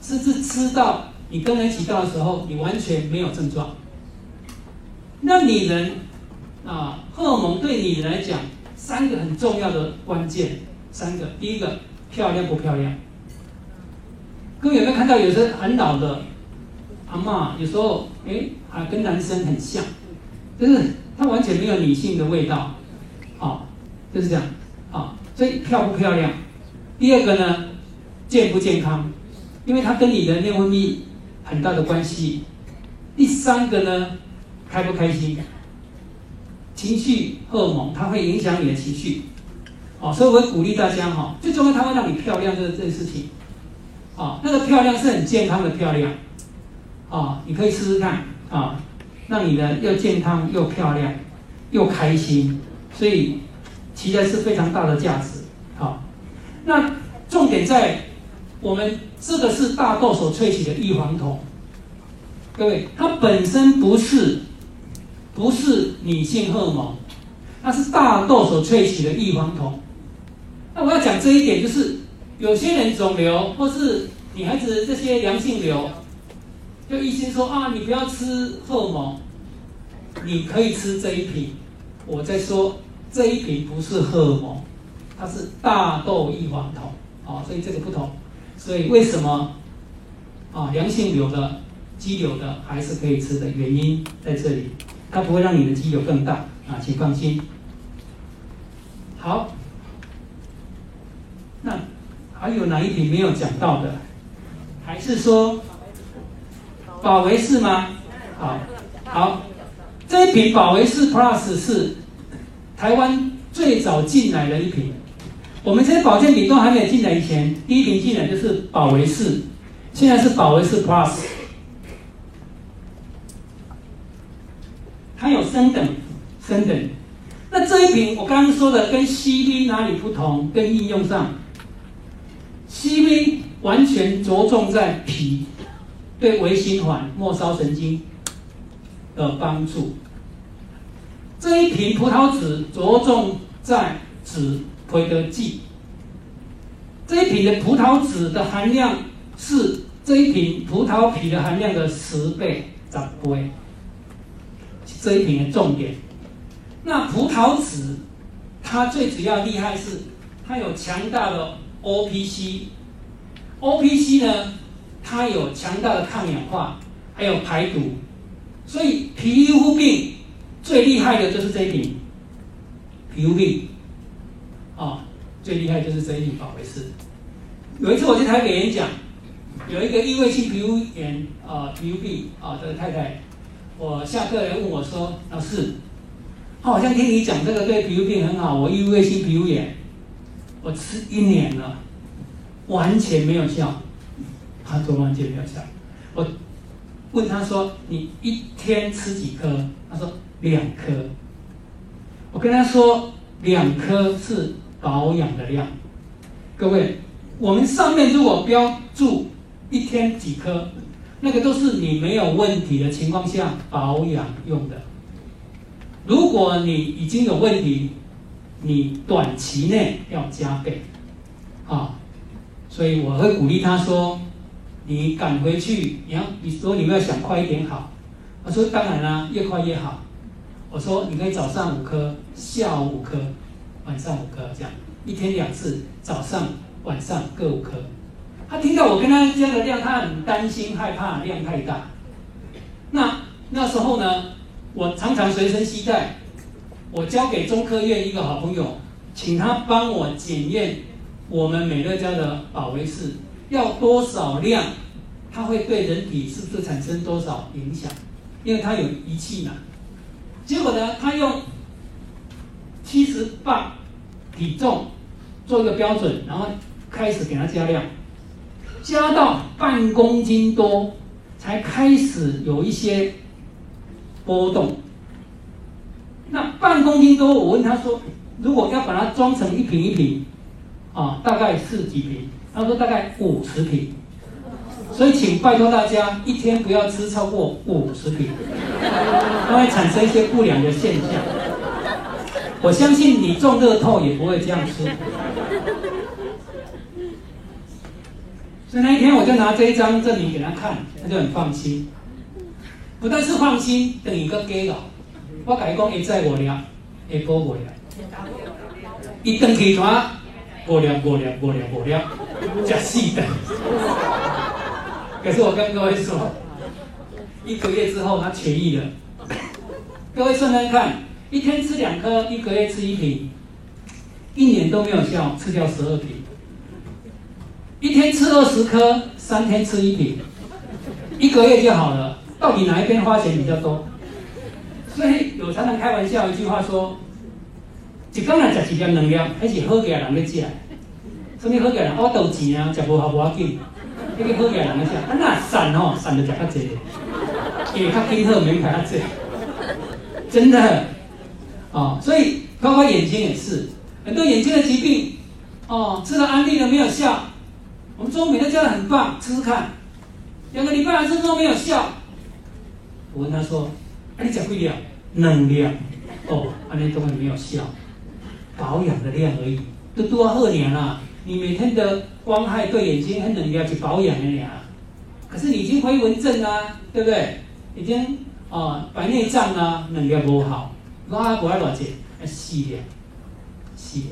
甚至吃到你更年期到的时候，你完全没有症状。那女人啊，荷尔蒙对你来讲，三个很重要的关键，三个。第一个，漂亮不漂亮？各位有没有看到有些很老的阿妈，有时候哎，啊，跟男生很像，就是。它完全没有女性的味道，好，就是这样，好，所以漂不漂亮？第二个呢，健不健康？因为它跟你的内分泌很大的关系。第三个呢，开不开心？情绪荷尔蒙它会影响你的情绪，哦，所以我会鼓励大家哈，最重要它会让你漂亮这这件事情，啊，那个漂亮是很健康的漂亮，啊，你可以试试看啊。让你呢又健康又漂亮又开心，所以其实是非常大的价值。好，那重点在我们这个是大豆所萃取的异黄酮，各位，它本身不是不是女性荷尔蒙，它是大豆所萃取的异黄酮。那我要讲这一点，就是有些人肿瘤或是女孩子这些良性瘤，就一心说啊，你不要吃荷尔蒙，你可以吃这一瓶。我在说这一瓶不是荷尔蒙，它是大豆异黄酮啊，所以这个不同。所以为什么啊良性瘤的？肌瘤的还是可以吃的原因在这里，它不会让你的肌瘤更大啊，请放心。好，那还有哪一瓶没有讲到的？还是说保维士吗？好，好，这一瓶保维士 Plus 是台湾最早进来的一瓶。我们这些保健品都还没有进来以前，第一瓶进来就是保维士，现在是保维士 Plus。它有升等，升等。那这一瓶我刚刚说的跟 CV 哪里不同？跟应用上，CV 完全着重在脾，对微循环、末梢神经的帮助。这一瓶葡萄籽着重在脂培德剂。这一瓶的葡萄籽的含量是这一瓶葡萄皮的含量的十倍、十倍。这一瓶的重点，那葡萄籽它最主要厉害是它有强大的 O P C，O P C 呢它有强大的抗氧化，还有排毒，所以皮肤病最厉害的就是这一瓶皮肤病啊，最厉害就是这一瓶保维士。有一次我去台北演讲，有一个异位性皮肤炎啊皮肤病啊的太太。我下课来问我说：“老师，好像听你讲这个对皮肤病很好。我异位性皮肤炎，我吃一年了，完全没有效。他说完全没有效。我问他说：你一天吃几颗？他说两颗。我跟他说两颗是保养的量。各位，我们上面如果标注一天几颗？”那个都是你没有问题的情况下保养用的。如果你已经有问题，你短期内要加倍，啊，所以我会鼓励他说：“你赶回去，你要你说你们要想快一点好。”我说：“当然啦，越快越好。”我说：“你可以早上五颗，下午五颗，晚上五颗，这样一天两次，早上晚上各五颗。”他听到我跟他这样的量，他很担心害怕量太大。那那时候呢，我常常随身携带，我交给中科院一个好朋友，请他帮我检验我们美乐家的保维士要多少量，它会对人体是不是产生多少影响？因为它有仪器嘛。结果呢，他用七十磅体重做一个标准，然后开始给他加量。加到半公斤多，才开始有一些波动。那半公斤多，我问他说，如果要把它装成一瓶一瓶，啊，大概是几瓶？他说大概五十瓶。所以请拜托大家，一天不要吃超过五十瓶，它会产生一些不良的现象。我相信你中乐透也不会这样吃。所以那一天我就拿这一张证明给他看，他就很放心。不但是放心，等于个给了。我改讲一再我了，一波我了。一登起团，我了我了我了我了，假死的。可是我跟各位说，一个月之后他痊愈了。各位算算看，一天吃两颗，一个月吃一瓶，一年都没有效，吃掉十二瓶。一天吃二十颗，三天吃一瓶，一个月就好了。到底哪一边花钱比较多？所以有常常开玩笑一句话说：“一工人食一粒两粒，还是好嘅人咧食。什么好嘅人？我斗钱啊，食无好无要紧。那个好嘅人咧食，啊那散吼散就食较济，因为较紧好免排较济。真的，哦，所以包括眼睛也是，很多眼睛的疾病，哦，吃了安利了没有效。我们中美的教的很棒，试试看，两个礼拜还是都没有效，我问他说：“啊，你讲几量？能量？哦，安尼东西没有效，保养的量而已，都多二年了。你每天的光害对眼睛很能量去保养的呀。可是你已经回纹症啦，对不对？已经啊白内障啊，能量不好，我阿不爱多少钱？要细点，细。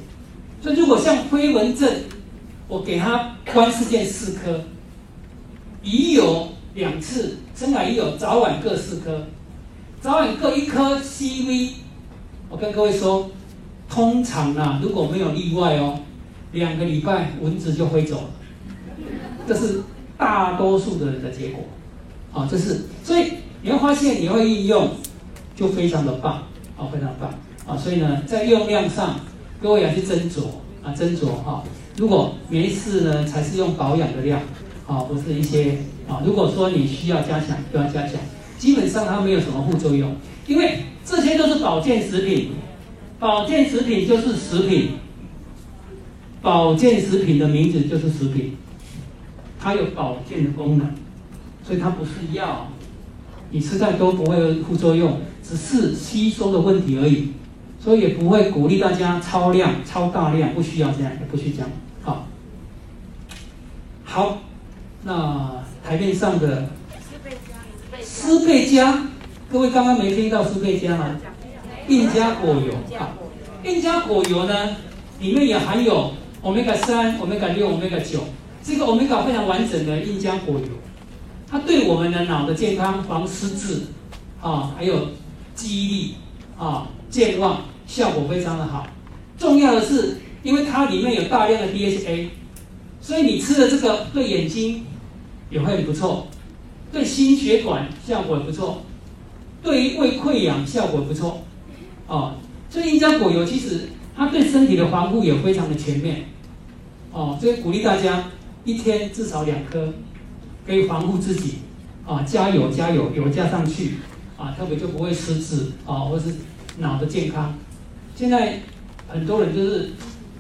所以如果像灰纹症，我给他观世界四颗，已有两次，生来已有早晚各四颗，早晚各一颗 CV。我跟各位说，通常啊，如果没有例外哦，两个礼拜蚊子就飞走了，这是大多数的人的结果。啊，这是所以你会发现你会应用，就非常的棒，啊，非常棒啊。所以呢，在用量上，各位要去斟酌啊，斟酌哈。如果没事呢，才是用保养的量，啊，不是一些啊。如果说你需要加强，就要加强。基本上它没有什么副作用，因为这些都是保健食品。保健食品就是食品，保健食品的名字就是食品，它有保健的功能，所以它不是药。你吃再多不会有副作用，只是吸收的问题而已。所以也不会鼓励大家超量、超大量，不需要这样，也不需要。好，好，那台面上的斯贝加，各位刚刚没听到斯贝加吗？印加果油啊，印加果油呢，里面也含有欧米伽三、欧米伽六、欧米伽九，这个欧米伽非常完整的印加果油，它对我们的脑的健康、防失智啊，还有记忆力啊、健忘。效果非常的好，重要的是，因为它里面有大量的 DHA，所以你吃的这个对眼睛也会很不错，对心血管效果也不错，对于胃溃疡效果不错，哦，所以印加果油其实它对身体的防护也非常的全面，哦，所以鼓励大家一天至少两颗，可以防护自己，啊，加油加油，油加上去，啊，特别就不会失智，啊，或是脑的健康。现在很多人就是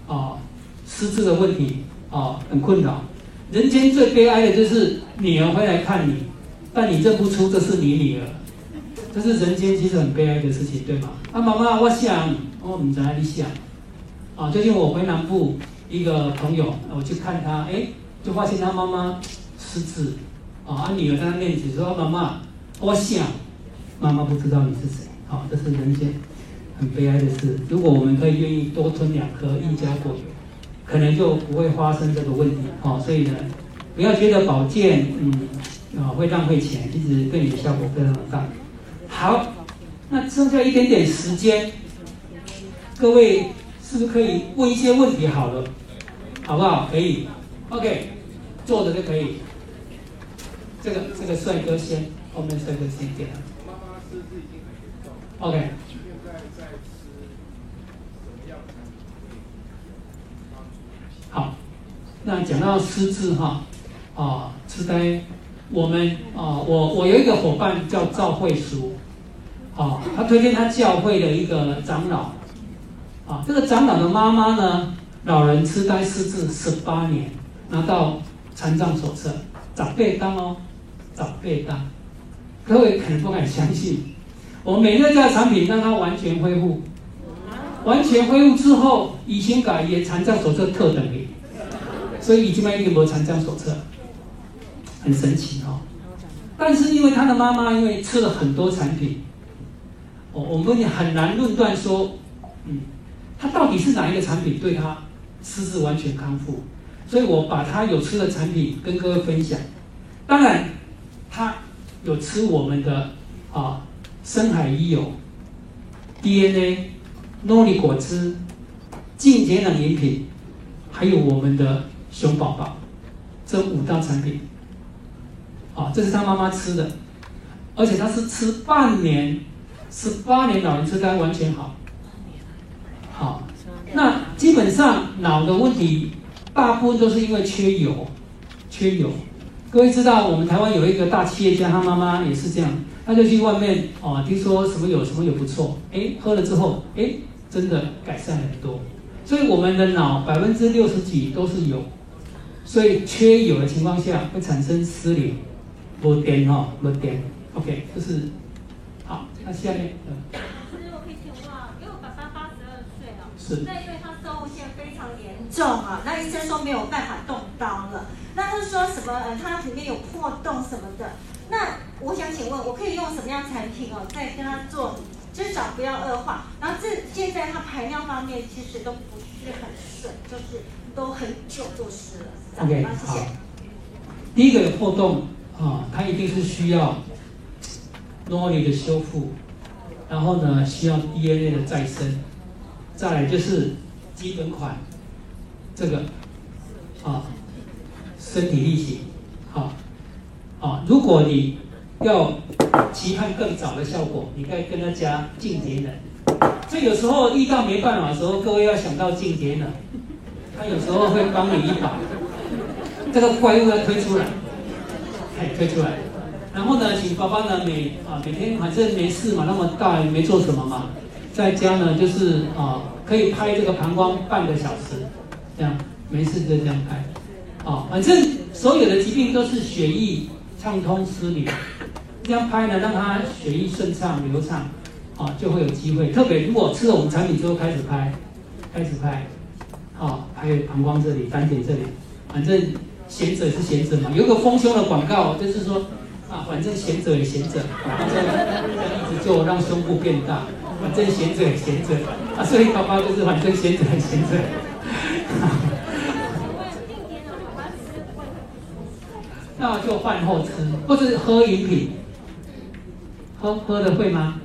啊失智的问题啊很困扰。人间最悲哀的就是女儿会来看你，但你认不出这是你女儿，这是人间其实很悲哀的事情，对吗？啊，妈妈，我想，我唔知你想。啊，最近我回南部一个朋友，我去看他，哎，就发现他妈妈失智，啊，他女儿在他面前说：“妈妈，我想。”妈妈不知道你是谁，好，这是人间。很悲哀的事，如果我们可以愿意多吞两颗印加果，可能就不会发生这个问题。哦，所以呢，不要觉得保健，嗯，啊，会浪费钱，其实对你的效果非常的大。好，那剩下一点点时间，各位是不是可以问一些问题？好了，好不好？可以，OK，坐着就可以。这个这个帅哥先，后面帅哥先点。OK。好，那讲到失智哈，啊，痴呆，我们啊，我我有一个伙伴叫赵慧淑，啊，他推荐他教会的一个长老，啊，这个长老的妈妈呢，老人痴呆失智十八年，拿到残障手册，长辈当哦，长辈当，各位可能不敢相信，我们美乐家产品让他完全恢复。完全恢复之后，以前改也残障手册特等于，所以已经买一个残障手册，很神奇哦。但是因为他的妈妈因为吃了很多产品，我我们很难论断说，嗯，他到底是哪一个产品对他失智完全康复？所以我把他有吃的产品跟各位分享。当然，他有吃我们的啊深海鱼油 DNA。诺丽果汁、净洁冷饮品，还有我们的熊宝宝，这五大产品，啊，这是他妈妈吃的，而且他是吃半年，吃八年老人痴呆完全好，好，那基本上脑的问题大部分都是因为缺油，缺油。各位知道，我们台湾有一个大企业家，他妈妈也是这样，他就去外面哦，听说什么有什么油不错，哎，喝了之后，哎。真的改善很多，所以我们的脑百分之六十几都是油，所以缺油的情况下会产生失灵，没电哈，没电。OK，这是好那下面，嗯，其实我可以请问啊，因为我爸爸八十二岁了，是那因为他生物线非常严重啊，那医生说没有办法动刀了，那他说什么？呃，他里面有破洞什么的。那我想请问，我可以用什么样产品哦，再跟他做，至少不要恶化。然后这现在他排尿方面其实都不是很顺，就是都很久就是了。OK，好，谢好谢。。第一个有破洞啊，它一定是需要 Noli 的修复，然后呢需要 DNA 的再生，再来就是基本款这个啊身体力行，好啊，如果你要期盼更早的效果，你该跟他加静节能。所以有时候遇到没办法的时候，各位要想到静节能，他有时候会帮你一把。这个怪物要推出来，哎，推出来。然后呢，请爸爸呢每啊每天反正没事嘛，那么大也没做什么嘛，在家呢就是啊可以拍这个膀胱半个小时，这样没事就这样拍，啊，反正所有的疾病都是血液畅通失灵，这样拍呢让它血液顺畅流畅，啊就会有机会。特别如果吃了我们产品之后开始拍，开始拍，啊还有膀胱这里、丹田这里，反正。贤者是贤者嘛，有个丰胸的广告，就是说啊，反正贤者也贤者，然后这样一直做让胸部变大，正闲着也贤者啊，所以爸爸就是反正闲着也贤者。那就饭后吃，或者喝饮品，喝喝的会吗？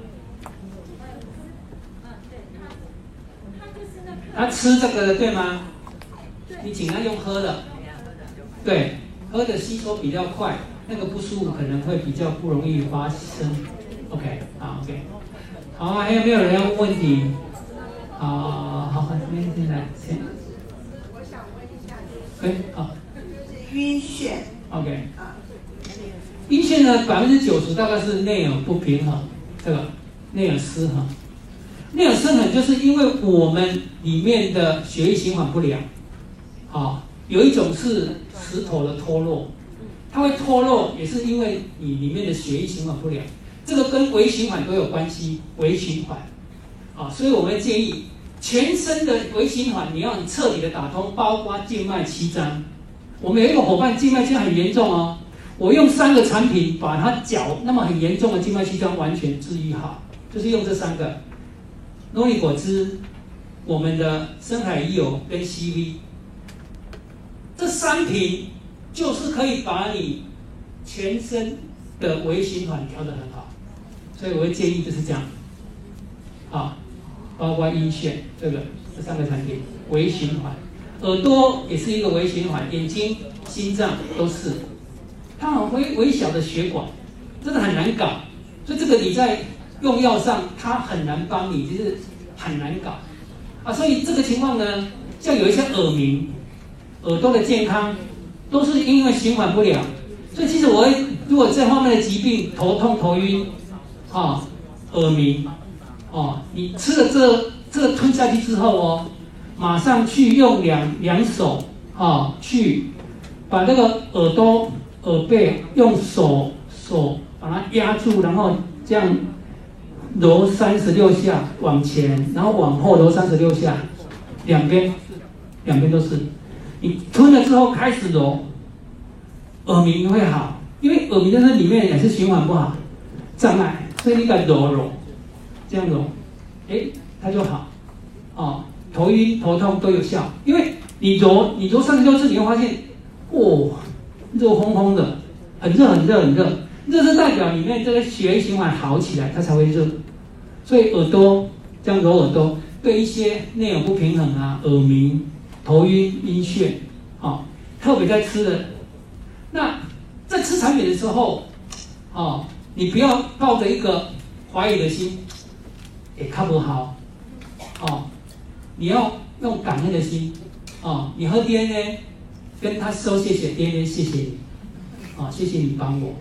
他吃这个的对吗？你尽量用喝的。对，喝的吸收比较快，那个不舒服可能会比较不容易发生。OK，好，OK，好啊，还有没有人要问问题？好，好，这边进来请。我想问一下，哎，好晕眩，OK，啊，晕眩呢，百分之九十大概是内耳不平衡，这个内耳失衡。内耳失衡就是因为我们里面的血液循环不良，啊。有一种是石头的脱落，它会脱落，也是因为你里面的血液循环不良，这个跟微循环都有关系。微循环，啊，所以我们建议全身的微循环你要彻底的打通，包括静脉曲张。我们有一个伙伴静脉曲张很严重哦，我用三个产品把他脚那么很严重的静脉曲张完全治愈好，就是用这三个：诺丽果汁、我们的深海鱼油跟 CV。这三瓶就是可以把你全身的微循环调得很好，所以我会建议就是这样，啊，包括阴血这个这三个产品微循环，耳朵也是一个微循环，眼睛、心脏都是，它很微微小的血管，真的很难搞，所以这个你在用药上它很难帮你，就是很难搞，啊，所以这个情况呢，像有一些耳鸣。耳朵的健康都是因为循环不良，所以其实我如果这方面的疾病，头痛、头晕，啊，耳鸣，哦，你吃了这这吞下去之后哦，马上去用两两手啊，去把那个耳朵耳背用手手把它压住，然后这样揉三十六下往前，然后往后揉三十六下，两边两边都是。你吞了之后开始揉，耳鸣会好，因为耳鸣在那里面也是循环不好，障碍，所以你敢揉揉，这样揉，哎，它就好，哦，头晕头痛都有效，因为你揉你揉三十六次，你会发现，哦，热烘烘的，很热很热很热，热是代表里面这个血液循环好起来，它才会热，所以耳朵这样揉耳朵，对一些内耳不平衡啊，耳鸣。头晕、晕眩，哦，特别在吃的。那在吃产品的时候，哦，你不要抱着一个怀疑的心，也看不好，哦，你要用感恩的心，哦，你喝 DNA，跟他说谢谢 DNA，谢谢你，啊，谢谢你帮我。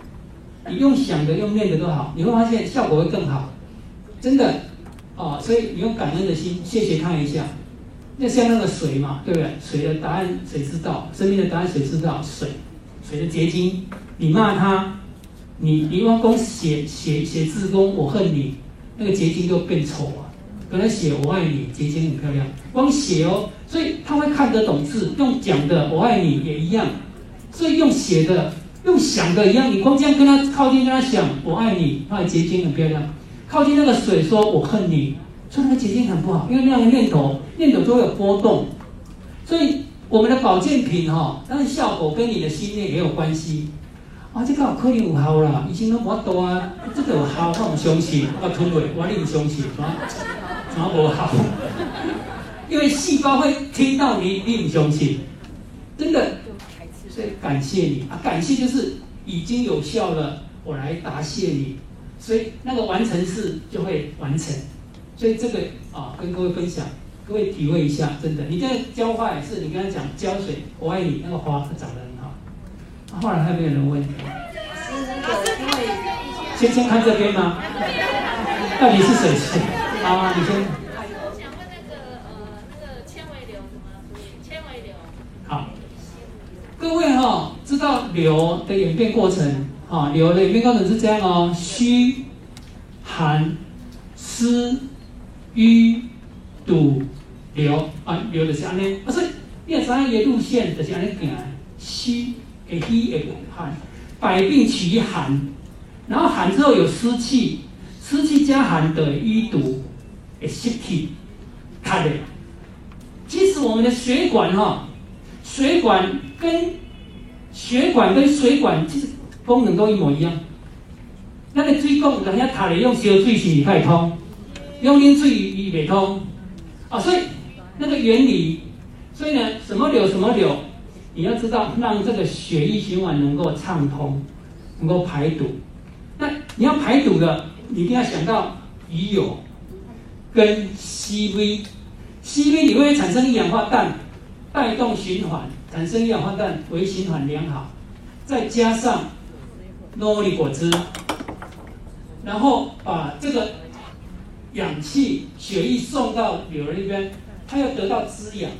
你用想的、用念的都好，你会发现效果会更好，真的，哦，所以你用感恩的心，谢谢他一下。那像那个水嘛，对不对？水的答案谁知道？生命的答案谁知道？水，水的结晶。你骂他，你你用功写写写字功，我恨你，那个结晶就变丑啊。可能写我爱你，结晶很漂亮，光写哦，所以他会看得懂字。用讲的我爱你也一样，所以用写的、用想的一样。你光这样跟他靠近，跟他想我爱你，他的结晶很漂亮。靠近那个水，说我恨你，所以那个结晶很不好，因为那个念头念头都会有波动。所以我们的保健品哈，但是效果跟你的心念也有关系。啊，这个可能有效啦，以前都无多啊，这个有效，我唔相信，我吞落，我你唔相信，是吧？怎么不好？因为细胞会听到你，你唔相信，真的。所以感谢你啊，感谢就是已经有效了，我来答谢你，所以那个完成式就会完成。所以这个啊，跟各位分享，各位体会一下，真的，你在浇花也是，你跟他讲浇水，我爱你，那个花长得。后来还没有人问。先先看这边吗？到底是谁先？啊，你先。我想问那个呃，那个纤维瘤怎么处理？纤维瘤。好，各位哈，知道瘤的演变过程啊？瘤的演变过程是这样哦：虚、寒、湿、瘀、堵、瘤啊，瘤的是安尼。不是，你要知一个路线就是安尼行来，虚会虚会寒，百病起于寒，然后寒之后有湿气，湿气加寒的淤堵。诶，湿气，它的，其实我们的血管哈，血管跟血管跟水管其实功能都一模一样。那个水管人家塔里用烧水是可以通，用冷水伊未通，啊，所以那个原理，所以呢，什么流什么流，你要知道让这个血液循环能够畅通，能够排毒。那你要排毒的，你一定要想到鱼油。跟 CV，CV 里会产生一氧化氮，带动循环，产生一氧化氮为循环良好，再加上诺丽果汁，然后把这个氧气、血液送到瘤那边，它要得到滋养，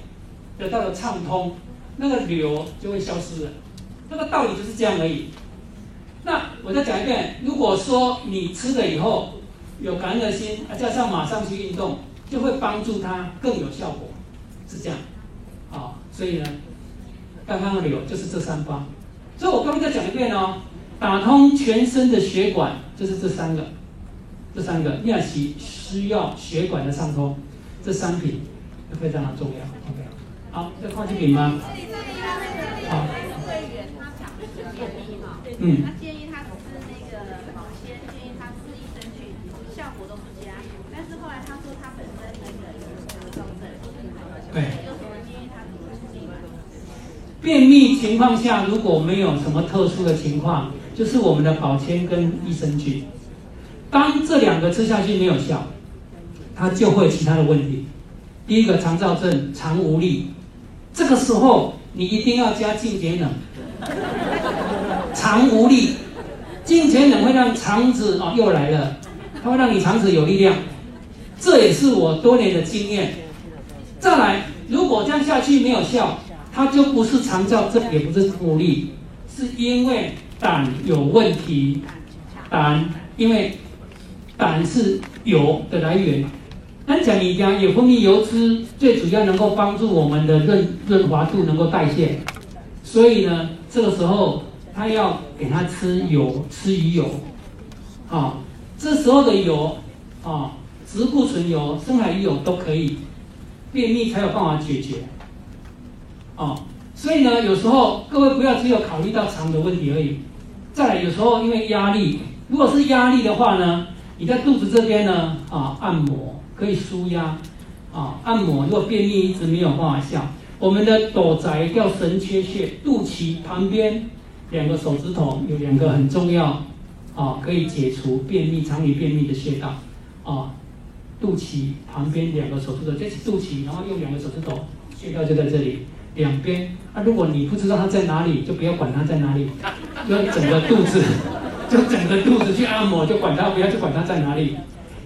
得到了畅通，那个瘤就会消失了。那个道理就是这样而已。那我再讲一遍，如果说你吃了以后，有感恩的心，加上马上去运动，就会帮助他更有效果，是这样，好，所以呢，刚刚的理由就是这三方，所以我刚刚再讲一遍哦，打通全身的血管，就是这三个，这三个尿息需要血管的畅通，这三品非常的重要好，要矿泉品吗？好，嗯他建议他吃那个保鲜建议他吃益生菌效果都不佳但是后来他说他本身。对，便秘情况下，如果没有什么特殊的情况，就是我们的保鲜跟益生菌。当这两个吃下去没有效，它就会其他的问题。第一个肠燥症、肠无力，这个时候你一定要加静节冷。肠无力，静节冷会让肠子哦又来了，它会让你肠子有力量。这也是我多年的经验。再来，如果这样下去没有效，它就不是肠燥症，也不是无力，是因为胆有问题。胆因为胆是油的来源，那讲你讲有分泌油脂，最主要能够帮助我们的润润滑度能够代谢。所以呢，这个时候他要给他吃油，吃鱼油。啊，这时候的油啊，植物醇油、深海鱼油都可以。便秘才有办法解决，哦，所以呢，有时候各位不要只有考虑到肠的问题而已。再来，有时候因为压力，如果是压力的话呢，你在肚子这边呢，啊，按摩可以舒压，啊，按摩如果便秘一直没有办法下，我们的斗宅叫神阙穴，肚脐旁边两个手指头有两个很重要，啊，可以解除便秘、肠里便秘的穴道，啊。肚脐旁边两个手指头，这是肚脐，然后用两个手指头，穴道就在这里，两边。啊，如果你不知道它在哪里，就不要管它在哪里，就整个肚子，就整个肚子去按摩，就管它，不要去管它在哪里。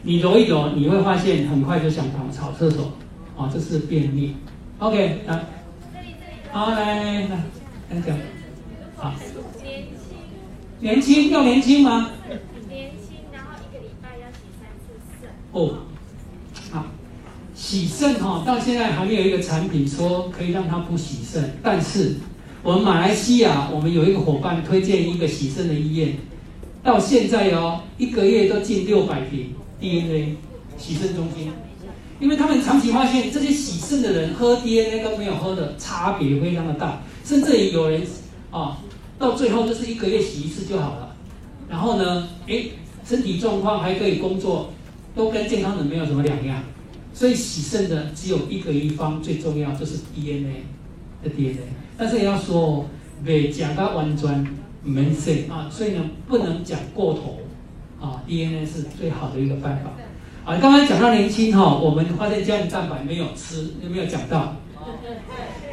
你揉一揉，你会发现很快就想跑跑厕所，啊，这是便秘。OK，来，好，来来来，来讲，好，年轻，年轻要年轻吗？年轻，然后一个礼拜要洗三次。哦，好，洗肾哈，到现在还没有一个产品说可以让它不洗肾，但是我们马来西亚，我们有一个伙伴推荐一个洗肾的医院，到现在哦，一个月都进六百瓶 DNA 洗肾中心，因为他们长期发现这些洗肾的人喝 DNA 跟没有喝的差别非常的大，甚至有人啊，到最后就是一个月洗一次就好了，然后呢，哎，身体状况还可以工作，都跟健康人没有什么两样，所以洗肾的只有一个一方最重要，就是 DNA 的 DNA。但是也要说哦，别讲到完全没事啊，所以呢，不能讲过头啊。DNA 是最好的一个办法啊。刚刚讲到年轻哈，我们发现胶原蛋白没有吃，有没有讲到？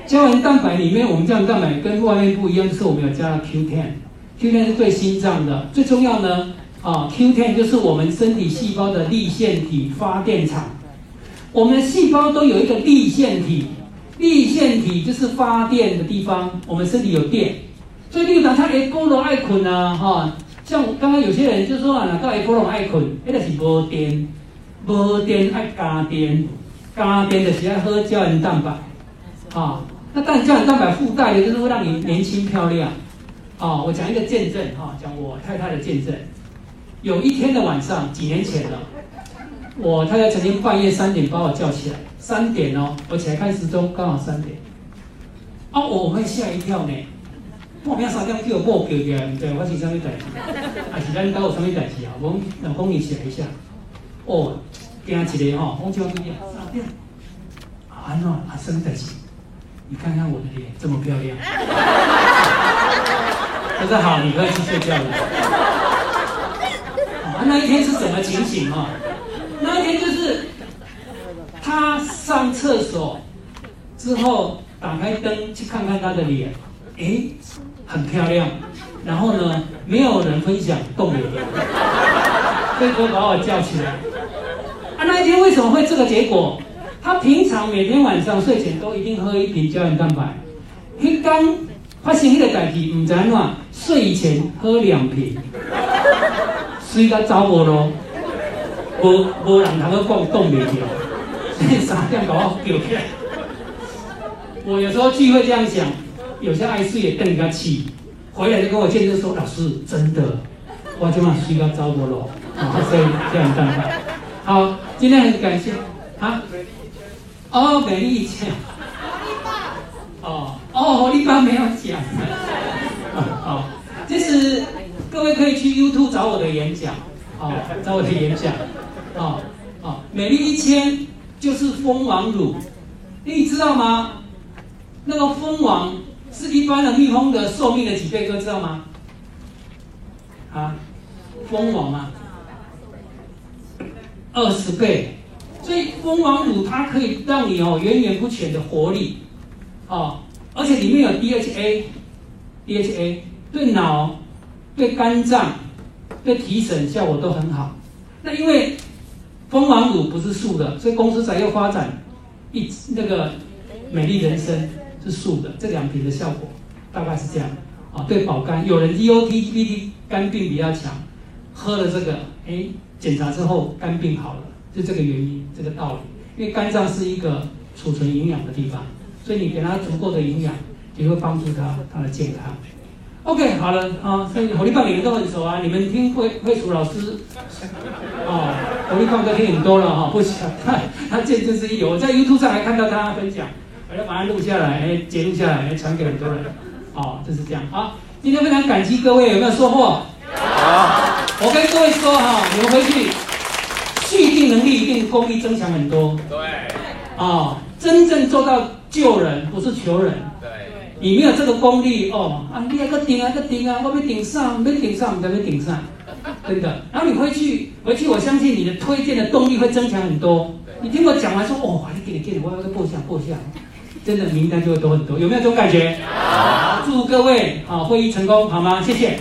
胶原蛋白里面，我们胶原蛋白跟外面不一样，就是我们有加了 Q10，Q10 是对心脏的。最重要呢啊，Q10 就是我们身体细胞的立腺体发电厂。我们的细胞都有一个立腺体。立腺体就是发电的地方，我们身体有电，所以你讲他哎，菠萝爱捆啊，哈，像刚刚有些人就说啊，哪个哎菠萝爱困，那个是无电，无电爱加电，加电的是爱喝胶原蛋白，啊，那但胶原蛋白附带的就是会让你年轻漂亮，啊，我讲一个见证哈，讲我太太的见证，有一天的晚上，几年前了，我太太曾经半夜三点把我叫起来。三点哦，我起来看时钟，刚好三点。啊，我会吓一跳呢。我明三点叫我叫起来，唔知发生什么代志，还是咱家有什么代志啊？我老公你起来一下。哦，惊起来吼，我叫？三点。啊，那啊什么代志？你看看我的脸，这么漂亮。他说好，你可以去睡觉了。啊，那一天是什么情形啊？那一天就是。他上厕所之后打开灯去看看他的脸，哎，很漂亮。然后呢，没有人分享冻脸，所以就把我叫起来。啊，那一天为什么会这个结果？他平常每天晚上睡前都一定喝一瓶胶原蛋白。他刚发现那个代志，唔知安怎，睡前喝两瓶，睡到早无咯，无无人能够讲冻脸的。傻掉把我丢片。我有时候聚会这样想，有些爱睡也瞪个气，回来就跟我见证说：“老师，真的，我今晚睡到糟粕了。”啊，所以这样办法。好，今天很感谢啊。哦，美丽讲。哦哦，丽爸没有讲。好，其实各位可以去 YouTube 找我的演讲，哦，找我的演讲，哦哦，美丽一千。就是蜂王乳，你知道吗？那个蜂王是一般的蜜蜂的寿命的几倍？各位知道吗？啊，蜂王啊，二十倍。所以蜂王乳它可以让你哦源源不全的活力，哦，而且里面有 DHA，DHA 对脑、对肝脏、对提神效果都很好。那因为。蜂王乳不是素的，所以公司才又发展一那个美丽人生是素的，这两瓶的效果大概是这样啊。对保肝，有人 EOTPD 肝病比较强，喝了这个，哎，检查之后肝病好了，就这个原因，这个道理。因为肝脏是一个储存营养的地方，所以你给它足够的营养，也会帮助它它的健康。OK，好了啊，所以火力棒你们都很熟啊，你们听会会楚老师哦，火力棒哥听很多了哈，不行他 他见证之一，我在 YouTube 上还看到他分享，我要把它录下来，哎，截录下来，哎，传给很多人，哦，就是这样。好，今天非常感激各位，有没有收获？好，我跟各位说哈，你们回去续订能力一定功力增强很多。对，啊，真正做到救人，不是求人。你没有这个功力哦，啊，你还个顶啊个顶啊，我没顶上，没顶上，才没顶上？真的。然后你回去，回去，我相信你的推荐的动力会增强很多。你听我讲完说，哦，你给你给你，我要个播下播下，真的名单就会多很多。有没有这种感觉？好，祝各位啊会议成功，好吗？谢谢。